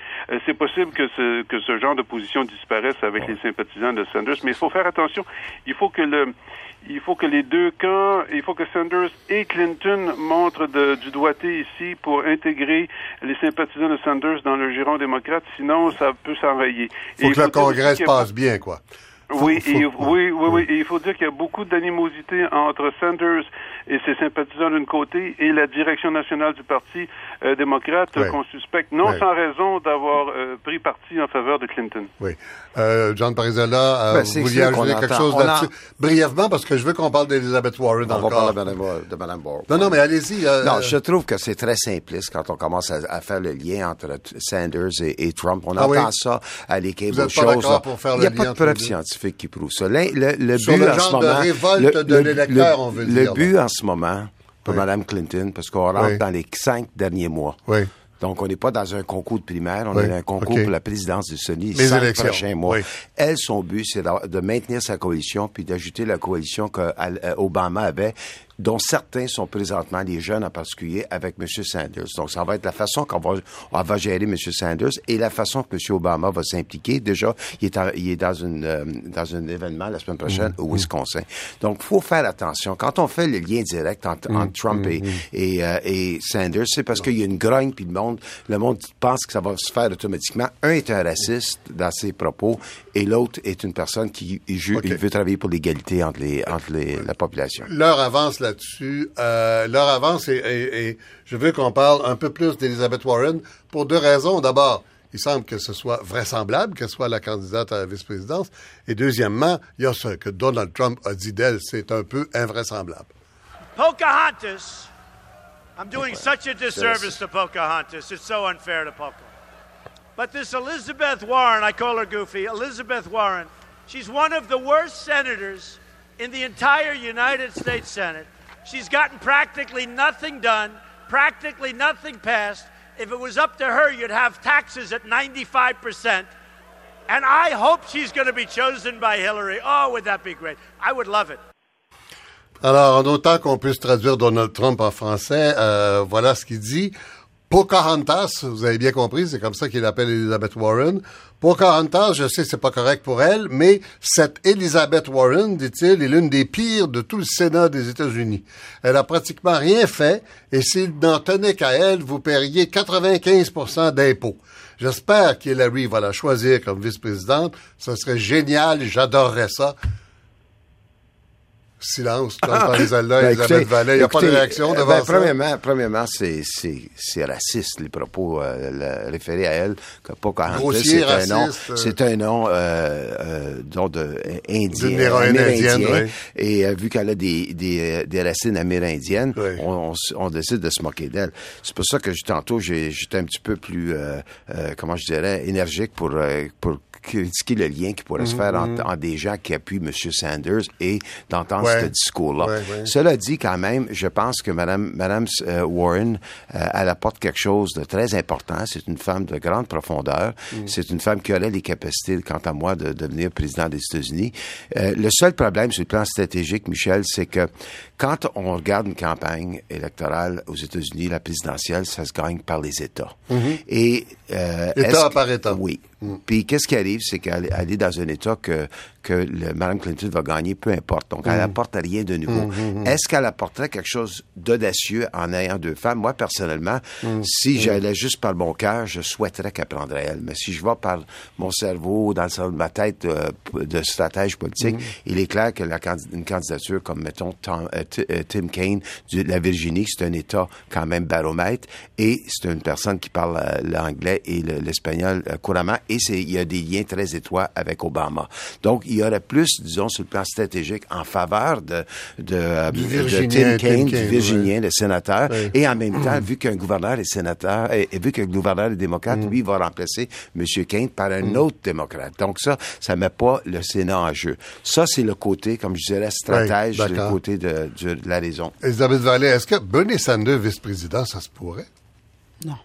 Speaker 6: C'est possible que ce que ce genre de position disparaisse avec les sympathisants de Sanders, mais il faut faire attention. Il faut que le il faut que les deux camps, il faut que Sanders et Clinton montrent du ici pour intégrer les sympathisants de Sanders dans le giron démocrate, sinon ça peut s'enrayer.
Speaker 1: Il faut que le Congrès se passe bien, quoi.
Speaker 6: Oui, oui, oui, oui, il faut dire qu'il y a beaucoup d'animosité entre Sanders et ses sympathisants d'un côté et la direction nationale du Parti euh, démocrate qu'on suspecte, non sans raison, d'avoir euh, pris parti en faveur de Clinton.
Speaker 1: Oui. Euh, John Parizola, ben, vous vouliez ajouter quelque chose là-dessus? Brièvement, parce que je veux qu'on parle d'Elizabeth Warren
Speaker 2: on
Speaker 1: encore.
Speaker 2: va parler de Mme Warren.
Speaker 1: Non, non, mais allez-y.
Speaker 2: non, je trouve que c'est très simpliste quand on commence à, faire le lien entre Sanders et, Trump. On ah entend ça à l'équipe
Speaker 1: de choses. Il
Speaker 2: n'y a pas de preuve scientifique qui prouve ça. Le, le,
Speaker 1: Sur
Speaker 2: but
Speaker 1: le genre
Speaker 2: en ce moment,
Speaker 1: de révolte de l'électeur, on veut
Speaker 2: dire.
Speaker 1: Le
Speaker 2: but en ce moment, pour Mme Clinton, parce qu'on rentre dans les cinq derniers mois.
Speaker 1: Oui.
Speaker 2: Donc, on n'est pas dans un concours de primaire, on est dans un concours pour la présidence du Sony
Speaker 1: les
Speaker 2: cinq
Speaker 1: élections.
Speaker 2: prochains mois. Elle, son but, c'est de maintenir sa coalition puis d'ajouter la coalition qu'Obama avait dont certains sont présentement des jeunes en particulier avec M. Sanders. Donc, ça va être la façon qu'on va, on va gérer M. Sanders et la façon que M. Obama va s'impliquer. Déjà, il est, il est dans une euh, dans un événement la semaine prochaine au Wisconsin. Donc, faut faire attention. Quand on fait le lien direct entre, mm-hmm. Trump et, mm-hmm. et, euh, et Sanders, c'est parce qu'il y a une grogne puis le monde, le monde pense que ça va se faire automatiquement. Un est un raciste dans ses propos et l'autre est une personne qui il veut travailler pour l'égalité entre les entre les, la population.
Speaker 1: L'heure avance là-dessus. Euh, L'heure avance et, et, je veux qu'on parle un peu plus d'Elizabeth Warren pour deux raisons. D'abord, il semble que ce soit vraisemblable qu'elle soit la candidate à la vice-présidence. Et deuxièmement, il y a ce que Donald Trump a dit d'elle, c'est un peu invraisemblable.
Speaker 9: Pocahontas, I'm doing such a disservice to Pocahontas. It's so unfair to Pocahontas. But this Elizabeth Warren, I call her Goofy, Elizabeth Warren, she's one of the worst senators in the entire United States Senate. She's gotten practically nothing done, practically nothing passed. If it was up to her, you'd have taxes at 95%. And I hope she's going to be chosen by Hillary. Oh, would that be great? I would love it.
Speaker 1: Alors, en autant qu'on puisse traduire Donald Trump en français, euh, voilà ce qu'il dit. Pocahontas, vous avez bien compris, c'est comme ça qu'il appelle Elizabeth Warren. Pocahontas, je sais c'est pas correct pour elle, mais cette Elizabeth Warren, dit-il, est l'une des pires de tout le Sénat des États-Unis. Elle a pratiquement rien fait, et s'il n'en tenait qu'à elle, vous paieriez 95% d'impôts. J'espère qu'Hillary va la choisir comme vice-présidente. Ce serait génial, j'adorerais ça silence quand ah, Elisabeth ben, Vallée. Il n'y a pas de réaction devant ben,
Speaker 2: ça? Premièrement, premièrement c'est, c'est, raciste, les propos euh, référés à elle. Que
Speaker 1: c'est un nom,
Speaker 2: euh. c'est un nom euh, euh, de, indien, amérindien. Et euh, vu qu'elle a des, des, des racines amérindiennes, on, on, décide de se moquer d'elle. C'est pour ça que tantôt, j'étais un petit peu plus, comment je dirais, énergique pour, pour critiquer le lien qui pourrait se faire entre, mm-hmm. des gens qui appuient M. Sanders et d'entendre ce discours-là. Cela dit, quand même, je pense que Mme, Madame, euh, Warren, euh, elle apporte quelque chose de très important. C'est une femme de grande profondeur. Mm. C'est une femme qui aurait les capacités, quant à moi, de, devenir président des États-Unis. Euh, le seul problème sur le plan stratégique, Michel, c'est que quand on regarde une campagne électorale aux États-Unis, la présidentielle, ça se gagne par les États.
Speaker 1: Mm-hmm.
Speaker 2: Et
Speaker 1: État par État.
Speaker 2: Oui. Mm. Puis qu'est-ce qui arrive, c'est qu'elle est dans un État que que le, Mme Clinton va gagner, peu importe. Donc, elle n'apporte mm. rien de nouveau. Mm, Est-ce qu'elle apporterait quelque chose d'audacieux en ayant deux femmes? Moi, personnellement, si j'allais juste par mon cœur, je souhaiterais qu'elle prendrait elle. Mais si je vais par mon cerveau, dans le cerveau de ma tête euh, de stratège politique, il est clair que la une candidature comme, mettons, Tom, euh, euh, Tim Kaine de la Virginie, c'est un État quand même baromètre, et c'est une personne qui parle l'anglais et l'espagnol couramment, et il y a des liens très étroits avec Obama. Donc, il y aurait plus, disons, sur le plan stratégique, en faveur de, de,
Speaker 1: euh, Tim
Speaker 2: Kaine, du Virginien, le sénateur, et en même temps, vu qu'un gouverneur est sénateur, et, vu le gouverneur est démocrate, mm. lui va remplacer M. Kaine par un mm. autre démocrate. Donc ça, ça met pas le Sénat en jeu. Ça, c'est le côté, comme je dirais, stratège, le côté de, de, la raison.
Speaker 1: Elisabeth Vallée, est-ce que Bernie Sanders, vice-président, ça se pourrait?
Speaker 3: Non.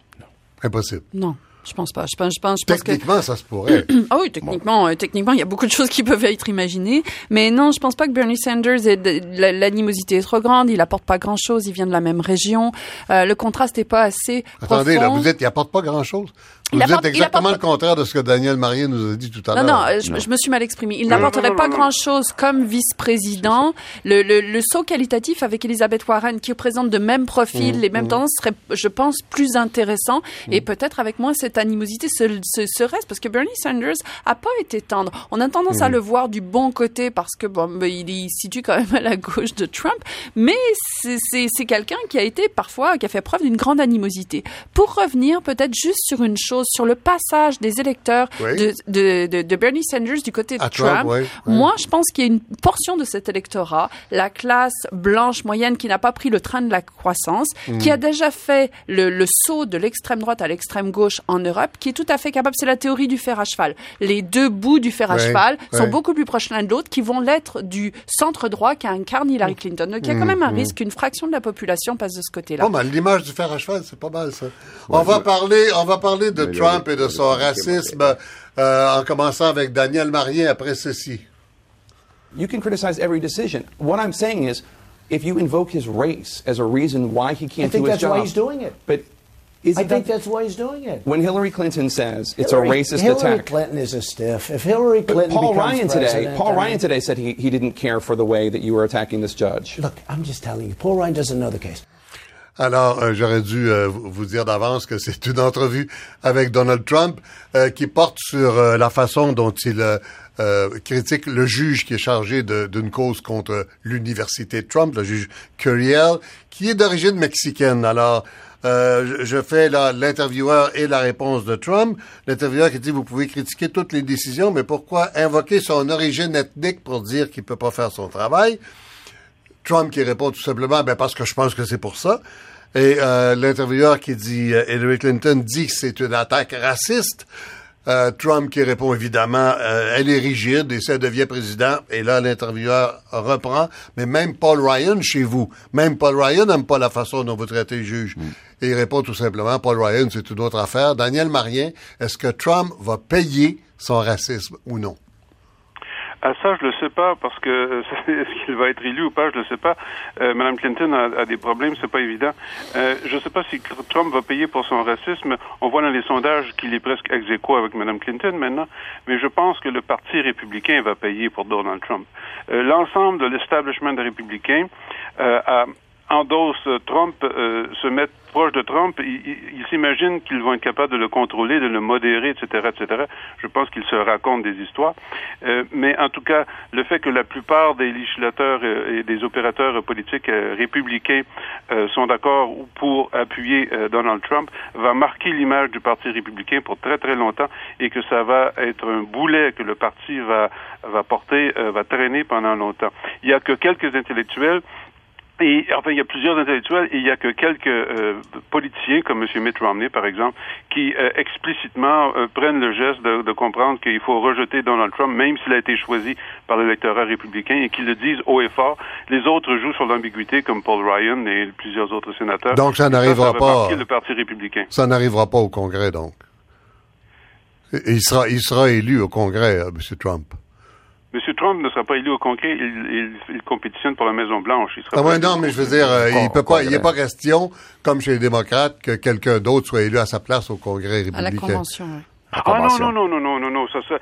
Speaker 1: Impossible.
Speaker 3: Non. Je pense pas. Je pense, je
Speaker 1: pense, techniquement, ça se pourrait.
Speaker 3: ah oui, techniquement, euh, techniquement, il y a beaucoup de choses qui peuvent être imaginées. Mais non, je pense pas que Bernie Sanders ait l'animosité est trop grande. Il apporte pas grand chose. Il vient de la même région. Euh, le contraste est pas assez
Speaker 1: Attendez, là, vous êtes, il apporte pas grand chose. Vous êtes exactement le contraire de ce que Daniel Marier nous a dit tout à l'heure.
Speaker 3: Non, non, je, me suis mal exprimé. Il n'apporterait pas grand-chose comme vice-président. Le, le, le, saut qualitatif avec Elizabeth Warren, qui représente de mêmes profils, mmh, les mêmes mmh. tendances, serait, je pense, plus intéressant. Mmh. Et peut-être avec moins cette animosité se, se, reste, parce que Bernie Sanders a pas été tendre. On a tendance à le voir du bon côté parce que bon, ben, il est situe quand même à la gauche de Trump, mais c'est quelqu'un qui a été parfois, qui a fait preuve d'une grande animosité. Pour revenir peut-être juste sur une chose sur le passage des électeurs de, de, de, Bernie Sanders du côté de Trump. Moi, je pense qu'il y a une portion de cet électorat, la classe blanche moyenne qui n'a pas pris le train de la croissance, mm. qui a déjà fait le, le saut de l'extrême droite à l'extrême gauche en Europe, qui est tout à fait capable. C'est la théorie du fer à cheval. Les deux bouts du fer à cheval sont beaucoup plus proches l'un de l'autre, qui vont l'être du centre droit qu'incarne Hillary mm. Clinton. Donc, il y a quand mm. même un risque qu'une fraction de la population passe de ce côté-là.
Speaker 1: Bon, ben, l'image du fer à cheval, c'est pas mal, ça. on va parler, on va parler de Trump et de son racisme, euh, en commençant avec Daniel Marien après ceci.
Speaker 10: You can criticize every decision. What I'm saying is, if you invoke his race as a reason why he can't do his job, I think
Speaker 11: that's why he's doing it.
Speaker 10: But
Speaker 11: I think that, that's why he's doing it.
Speaker 10: When Hillary Clinton says it's
Speaker 11: Hillary,
Speaker 10: a racist
Speaker 11: Hillary
Speaker 10: attack.
Speaker 11: Hillary Clinton is a stiff. If Hillary Clinton
Speaker 10: but Paul
Speaker 11: Ryan
Speaker 10: today, Paul Ryan today said he, he didn't care for the way that you were attacking this judge.
Speaker 11: Look, I'm just telling you, Paul Ryan doesn't know the case.
Speaker 1: Alors, euh, j'aurais dû euh, vous dire d'avance que c'est une entrevue avec Donald Trump euh, qui porte sur la façon dont il critique le juge qui est chargé d'une cause contre l'université Trump, le juge Curiel, qui est d'origine mexicaine. Alors, je fais l'intervieweur et la réponse de Trump. L'intervieweur qui dit vous pouvez critiquer toutes les décisions, mais pourquoi invoquer son origine ethnique pour dire qu'il peut pas faire son travail? Trump qui répond tout simplement, ben parce que je pense que c'est pour ça. Et euh, l'intervieweur qui dit, euh, Hillary Clinton dit que c'est une attaque raciste. Euh, Trump qui répond évidemment, elle est rigide et ça devient président. Et là, l'intervieweur reprend. Mais même Paul Ryan chez vous, même Paul Ryan n'aime pas la façon dont vous traitez le juge. Mm. Et il répond tout simplement, Paul Ryan, c'est une autre affaire. Daniel Marien, est-ce que Trump va payer son racisme ou non?
Speaker 6: À ça, je le sais pas parce que euh, est-ce qu'il va être élu ou pas, je le sais pas. Euh, Madame Clinton a, des problèmes, c'est pas évident. Euh, je sais pas si Trump va payer pour son racisme. On voit dans les sondages qu'il est presque ex avec Madame Clinton maintenant, mais je pense que le Parti républicain va payer pour Donald Trump. Euh, L'ensemble de l'establishment républicain euh, a endosse Trump, euh, se mettre proche de Trump, ils il, s'imaginent qu'ils vont être capables de le contrôler, de le modérer, etc., etc. Je pense qu'ils se racontent des histoires. Euh, mais en tout cas, le fait que la plupart des législateurs et des opérateurs politiques euh, républicains euh, sont d'accord pour appuyer euh, Donald Trump va marquer l'image du Parti républicain pour très très longtemps et que ça va être un boulet que le parti va va porter, euh, va traîner pendant longtemps. Il y a que quelques intellectuels et enfin, il y a plusieurs intellectuels et il y a que quelques euh, politiciens, comme M. Mitt Romney, par exemple, qui euh, explicitement euh, prennent le geste de, de comprendre qu'il faut rejeter Donald Trump, même s'il a été choisi par l'électorat républicain, et qu'ils le disent haut et fort. Les autres jouent sur l'ambiguïté, comme Paul Ryan et plusieurs autres sénateurs.
Speaker 1: Donc, ça n'arrivera pas.
Speaker 6: le Parti républicain.
Speaker 1: Ça n'arrivera pas au Congrès, donc. Il sera, il sera élu au Congrès, M. Trump.
Speaker 6: M. Trump ne sera pas élu au Congrès, il, il, il compétitionne pour la Maison Blanche. Il sera
Speaker 1: ah ouais, non, mais je veux dire, euh, il peut pas, il n'est pas question, comme chez les démocrates, que quelqu'un d'autre soit élu à sa place au Congrès républicain.
Speaker 3: À la convention. Oui.
Speaker 6: Ah non, non, non, non, non, non, non, ça, ça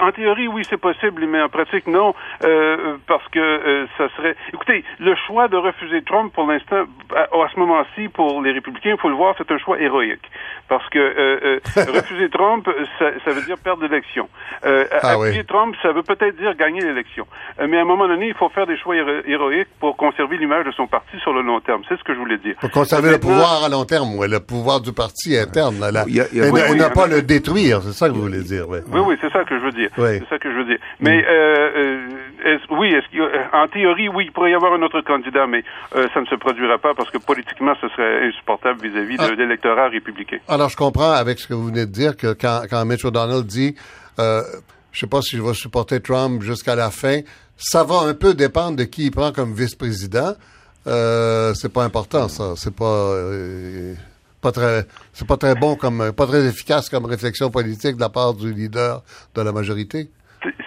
Speaker 6: en théorie, oui, c'est possible, mais en pratique, non, euh, parce que euh, ça serait... Écoutez, le choix de refuser Trump, pour l'instant, à, à, ce moment-ci, pour les républicains, il faut le voir, c'est un choix héroïque. Parce que euh, refuser Trump, ça, ça, veut dire perdre l'élection. ah, appuyer oui. Trump, ça veut peut-être dire gagner l'élection. mais à un moment donné, il faut faire des choix héro héroïques pour conserver l'image de son parti sur le long terme. C'est ce que je voulais dire.
Speaker 1: Pour conserver le pouvoir à long terme, ouais, le pouvoir du parti interne. Là, là. Il y a, il y a, et, oui, et oui, ne pas le détruire c'est ça que vous voulez dire. Oui,
Speaker 6: oui, oui c'est ça que je veux dire. Oui. C'est ça que je veux dire. Mais mm. euh, est oui, est en théorie, oui, il pourrait y avoir un autre candidat, mais euh, ça ne se produira pas parce que politiquement, ce serait insupportable vis-à-vis -vis ah. de l'électorat républicain.
Speaker 1: Alors, je comprends avec ce que vous venez de dire que quand, quand Mitch O'Donnell dit, euh, je sais pas si je vais supporter Trump jusqu'à la fin, ça va un peu dépendre de qui il prend comme vice-président. Euh, c'est pas important, ça. C'est pas. Euh, pas très, c'est pas très bon comme, pas très efficace comme réflexion politique de la part du leader de la majorité.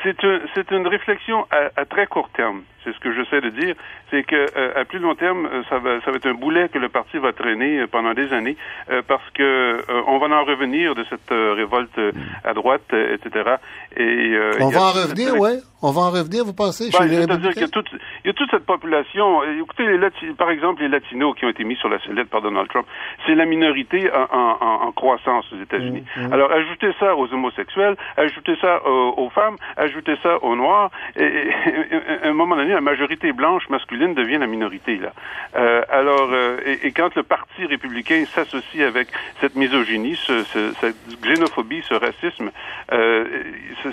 Speaker 6: C'est un, c'est une réflexion à, très court terme. C'est ce que j'essaie de dire. C'est que euh, à plus long terme, ça va, ça va être un boulet que le parti va traîner pendant des années, euh, parce que euh, on va en revenir de cette révolte à droite, etc.
Speaker 1: Et on va en revenir, cette... ouais. On va en revenir, vous pensez
Speaker 6: ben, C'est-à-dire qu'il y a toute, il y a toute cette population. Écoutez, les Lati par exemple, les latinos qui ont été mis sur la sellette par Donald Trump, c'est la minorité en, en, en, croissance aux États-Unis. Mmh, mmh. Alors, ajoutez ça aux homosexuels, ajoutez ça aux, aux femmes, ajoutez ça aux noirs, et, et, et, à un moment donné, la majorité blanche masculine devient la minorité là. Euh, alors, euh, et, quand le parti républicain s'associe avec cette misogynie, ce, ce, cette xénophobie, ce racisme, euh,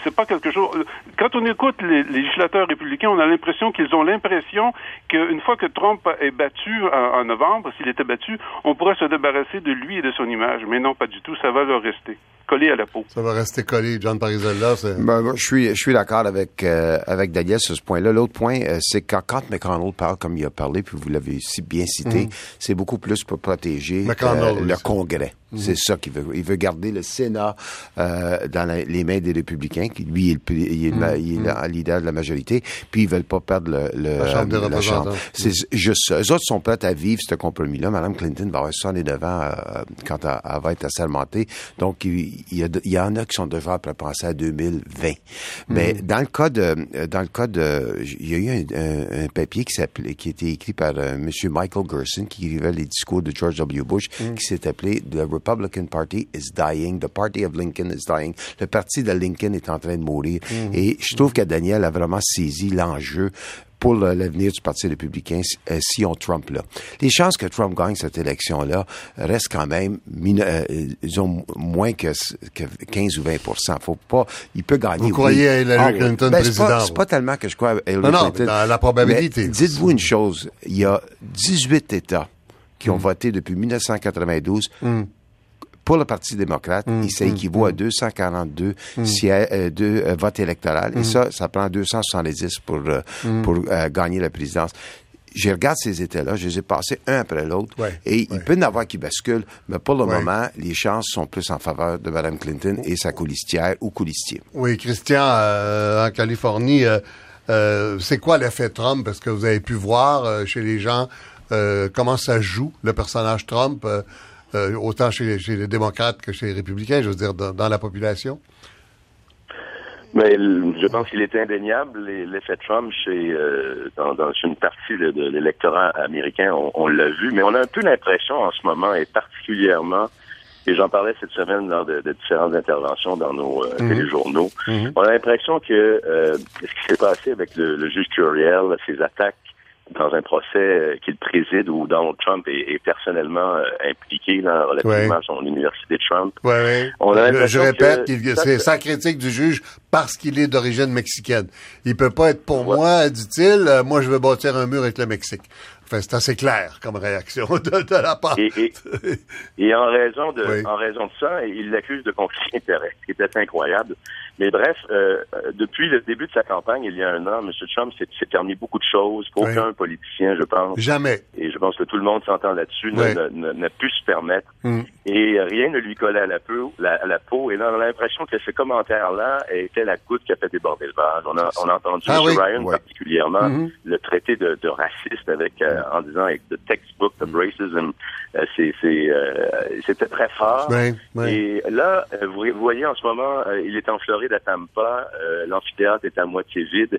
Speaker 6: c'est pas quelque chose. Quand on écoute les, législateurs républicains, on a l'impression qu'ils ont l'impression qu'une fois que Trump est battu en novembre, s'il était battu, on pourrait se débarrasser de lui et de son image. Mais non, pas du tout. Ça va leur rester collé à la peau.
Speaker 1: Ça va rester collé, John Parizella.
Speaker 2: Ben, je suis, je suis d'accord avec euh, avec Daniel sur ce point-là. L'autre point, euh, c'est que quand McConnell parle comme il a parlé, puis vous l'avez si bien cité, mm. c'est beaucoup plus pour protéger euh, le Congrès. Mm. C'est ça qu'il veut. Il veut garder le Sénat euh, dans la, les mains des républicains, qui lui, il, il est, mm. il est le leader de la majorité, puis ils veulent pas perdre le, le
Speaker 1: la Chambre des
Speaker 2: représentants. C'est juste ça. Eux autres sont prêts à vivre ce compromis-là. Madame Clinton va avoir 69 ans euh, quand elle, elle, va être assermentée. Donc, il, il, y a, il y en a qui sont déjà prêts à penser à 2020. Mais dans le cas de, dans le cas de, il y a eu un, un, un papier qui qui a été écrit par euh, Monsieur Michael Gerson, qui écrivait les discours de George W. Bush, qui s'est appelé The Republican Party is dying. The Party of Lincoln is dying. Le parti de Lincoln est en train de mourir. Mm -hmm. Et je trouve que Daniel a vraiment saisi l'enjeu pour l'avenir du Parti républicain euh, si on Trump là. Les chances que Trump gagne cette élection-là restent quand même, euh, ils ont moins que, que 15 ou 20 Faut pas, il peut gagner.
Speaker 1: Vous croyez à Hillary ah, Clinton
Speaker 2: ben,
Speaker 1: président?
Speaker 2: C'est pas, pas, tellement que je crois à Hillary
Speaker 1: non,
Speaker 2: Clinton.
Speaker 1: Non, la probabilité.
Speaker 2: Dites-vous une chose, il y a 18 États qui ont mm. voté depuis 1992 mm pour le Parti démocrate, mmh, ça équivaut mmh, à 242 mmh. sièges, euh, de euh, votes électoraux. Et ça, ça prend 270 pour, euh, pour euh, gagner la présidence je regarde ces États-là, je les ai passés un après l'autre,
Speaker 1: Ouais,
Speaker 2: et il peut y en avoir qui basculent, mais pour le
Speaker 1: Ouais.
Speaker 2: moment, les chances sont plus en faveur de Mme Clinton et sa colistière ou colistier.
Speaker 1: Oui, Christian, euh, en Californie, euh, euh, c'est quoi l'effet Trump? Est-ce que vous avez pu voir euh, chez les gens euh, comment ça joue, le personnage Trump, euh, autant chez les, chez les démocrates que chez les républicains, je veux dire, dans, dans la population?
Speaker 5: Mais je pense qu'il est indéniable les- l'effet Trump chez euh, dans, dans une partie de, de l'électorat américain. On, on l'a vu, mais on a un peu l'impression en ce moment, et particulièrement, et j'en parlais cette semaine lors de, de différentes interventions dans nos euh,
Speaker 1: Mhm.
Speaker 5: téléjournaux,
Speaker 1: Mhm.
Speaker 5: on a l'impression que euh, ce qui s'est passé avec le, le juge Curiel, ses attaques dans un procès euh, qu'il préside où Donald Trump est, est personnellement euh, impliqué là, relativement
Speaker 1: Ouais.
Speaker 5: à son université Trump.
Speaker 1: Oui, oui.
Speaker 5: On a
Speaker 1: je, répète, c'est
Speaker 5: c'est-
Speaker 1: sa critique du juge parce qu'il est d'origine mexicaine. Il peut pas être pour moi, dit-il, euh, moi je veux bâtir un mur avec le Mexique. Enfin, c'est assez clair comme réaction de, de la part.
Speaker 5: Et, et, et en raison de
Speaker 1: Oui.
Speaker 5: en raison de ça, il l'accuse de conflit d'intérêt, ce qui était incroyable. Mais bref, euh, euh, depuis le début de sa campagne, il y a un an, M. Trump s'est permis beaucoup de choses qu'aucun politicien, je pense,
Speaker 1: Jamais.
Speaker 5: et je pense que tout le monde s'entend là-dessus,
Speaker 1: Oui.
Speaker 5: n'a pu se permettre.
Speaker 1: Mm.
Speaker 5: Et rien ne lui collait à la peau. La, à la peau. Et là, on a l'impression que ce commentaire-là était la goutte qui a fait déborder le vase. On a, on a entendu
Speaker 1: Ah
Speaker 5: M.
Speaker 1: oui.
Speaker 5: Ryan particulièrement
Speaker 1: Mhm.
Speaker 5: le traité de, de raciste avec euh, en disant avec the textbook of racism. Euh, c'est, c'est, euh, c'était très fort. Et là, euh, vous, vous voyez en ce moment, il est en Floride à Tampa. euh, l'amphithéâtre est à moitié vide.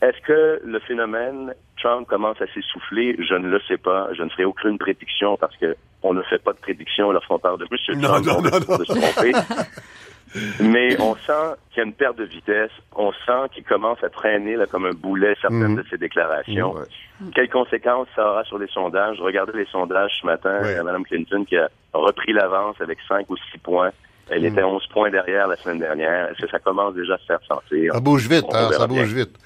Speaker 5: Est-ce que le phénomène Trump commence à s'essouffler? Je ne le sais pas. Je ne ferai aucune prédiction parce que on ne fait pas de prédiction lorsqu'on parle de M.
Speaker 1: Non,
Speaker 5: Trump.
Speaker 1: non,
Speaker 5: on
Speaker 1: non, non.
Speaker 5: de se tromper. Mais on sent qu'il y a une perte de vitesse. On sent qu'il commence à traîner là, comme un boulet certaines
Speaker 1: Mhm.
Speaker 5: de ses déclarations.
Speaker 2: Ouais.
Speaker 5: Quelles conséquences ça aura sur les sondages? Regardez les sondages ce matin.
Speaker 1: Ouais.
Speaker 5: à Mme Clinton qui a repris l'avance avec 5 ou 6 points. Elle était 11 points derrière la semaine dernière. Est-ce que ça commence déjà à se faire sentir?
Speaker 1: Ça bouge vite, hein, ça
Speaker 5: bien.
Speaker 1: bouge vite.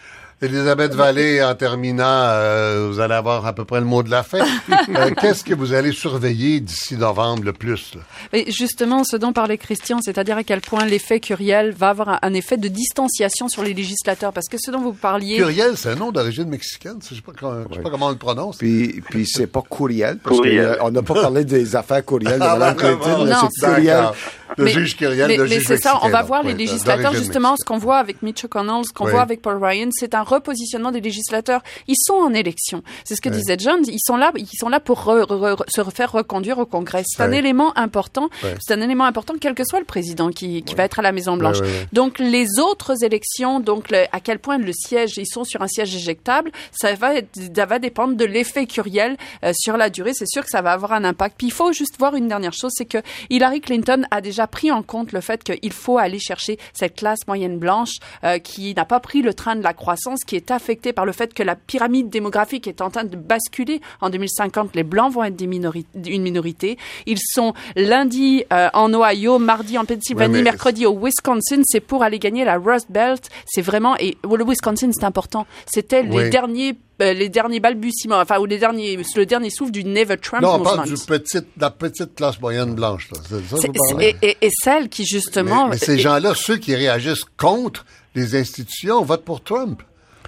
Speaker 1: Elisabeth Vallée, en terminant, euh, vous allez avoir à peu près le mot de la fin. Euh, Qu'est-ce que vous allez surveiller d'ici novembre le plus?
Speaker 3: Et justement, ce dont parlait Christian, c'est-à-dire à quel point l'effet Curiel va avoir un, un effet de distanciation sur les législateurs. Parce que ce dont vous parliez...
Speaker 1: Curiel, c'est un nom d'origine mexicaine. Je sais comment- je sais pas comment on le prononce.
Speaker 2: Puis, puis c'est pas courriel, parce qu'on n'a pas parlé des affaires courriel de
Speaker 1: Ah,
Speaker 2: Mme? Clinton, c'est.
Speaker 1: D'accord. Le juge Curiel,
Speaker 3: mais,
Speaker 1: le
Speaker 3: mais
Speaker 1: juge
Speaker 3: c'est ça, on va voir les législateurs, justement,
Speaker 1: mexicaine.
Speaker 3: ce qu'on voit avec Mitch McConnell, ce qu'on
Speaker 1: Oui.
Speaker 3: voit avec Paul Ryan, c'est un repositionnement des législateurs. Ils sont en élection. C'est ce que disait John. Ils sont là, ils sont là pour re- re- re- se faire reconduire au Congrès. C'est un élément important.
Speaker 1: Ouais.
Speaker 3: C'est un élément important, quel que soit le président qui, qui va être à la Maison Blanche. Donc les autres élections, donc le- à quel point le siège, ils sont sur un siège éjectable, ça va, être- ça va dépendre de l'effet Curiel euh, sur la durée. C'est sûr que ça va avoir un impact. Puis il faut juste voir une dernière chose, c'est que Hillary Clinton a déjà pris en compte le fait qu'il faut aller chercher cette classe moyenne blanche euh, qui n'a pas pris le train de la croissance, qui est affectée par le fait que la pyramide démographique est en train de basculer. En 2050, les blancs vont être des minori- une minorité. Ils sont lundi euh, en Ohio, mardi en Pennsylvanie,
Speaker 1: Ouais,
Speaker 3: mercredi au Wisconsin. C'est pour aller gagner la Rust Belt. C'est vraiment et oh, le Wisconsin, c'est important. C'était les derniers euh, les derniers balbutiements, enfin ou les derniers le dernier souffle du Never Trump
Speaker 1: Non, on parle du petit, de la petite classe moyenne blanche. là. Ça vous
Speaker 3: et, et- et celle qui justement
Speaker 1: Mais, mais ces gens-là, ceux qui réagissent contre les institutions, votent pour Trump.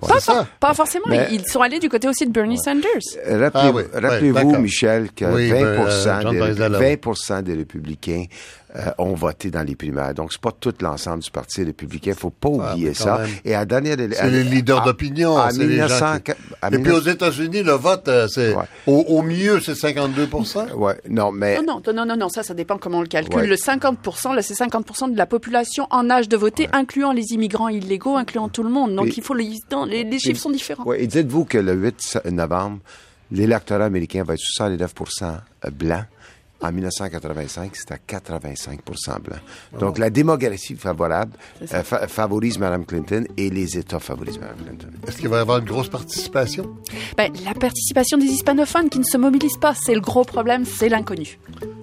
Speaker 3: Pas,
Speaker 1: ça.
Speaker 3: pas forcément.
Speaker 2: Mais-
Speaker 3: Ils sont allés du côté aussi de Bernie Sanders.
Speaker 1: Ah oui,
Speaker 2: Rappelez-vous,
Speaker 1: d'accord.
Speaker 2: Michel, que
Speaker 1: Oui,
Speaker 2: 20,
Speaker 1: ben, euh,
Speaker 2: des,
Speaker 1: Parizella.
Speaker 2: 20 des républicains euh, ont voté dans les primaires. Donc, c'est pas tout l'ensemble du Parti républicain. faut pas oublier
Speaker 1: Ah, quand
Speaker 2: ça.
Speaker 1: même.
Speaker 2: Et à dernière...
Speaker 1: C'est les leaders d'opinion.
Speaker 2: En
Speaker 1: c'est les gens
Speaker 2: 1900...
Speaker 1: qui- Et puis
Speaker 2: 1900
Speaker 1: aux États-Unis, le vote, euh, c'est
Speaker 2: Ouais.
Speaker 1: au, au mieux, c'est 52
Speaker 2: Ouais, non, mais...
Speaker 3: Non, non, non, non, non, ça, ça dépend comment on le calcule.
Speaker 2: Ouais.
Speaker 3: Le 50%, là, c'est 50% de la population en âge de voter, incluant les immigrants illégaux, incluant tout le monde. Donc,
Speaker 2: Et-
Speaker 3: il faut les, les, les chiffres sont différents.
Speaker 2: Ouais, et dites-vous que le 8 novembre, l'électorat américain va être 69 blanc. En 1985, c'était à 85 blanc. Donc, la démographie favorable euh, fa- favorise Mme Clinton et les États favorisent Mme Clinton.
Speaker 1: Est-ce qu'il va y avoir une grosse participation?
Speaker 3: Ben, la participation des hispanophones qui ne se mobilisent pas, c'est le gros problème, c'est l'inconnu.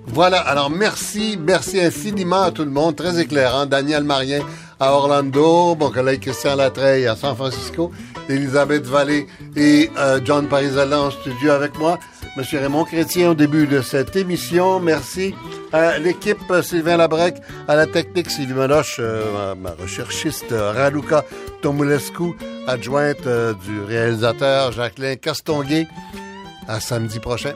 Speaker 1: Voilà, alors merci, merci infiniment à tout le monde, très éclairant. Daniel Marien à Orlando, mon collègue Christian Latreille à San Francisco, Elisabeth Vallée et euh, John Parizella en studio avec moi. Monsieur Raymond Chrétien au début de cette émission. Merci à l'équipe Sylvain Labrec, à la technique Sylvie Meloche, euh, ma, recherchiste Raluca Tomulescu, adjointe euh, du réalisateur Jacqueline Castonguay À samedi prochain.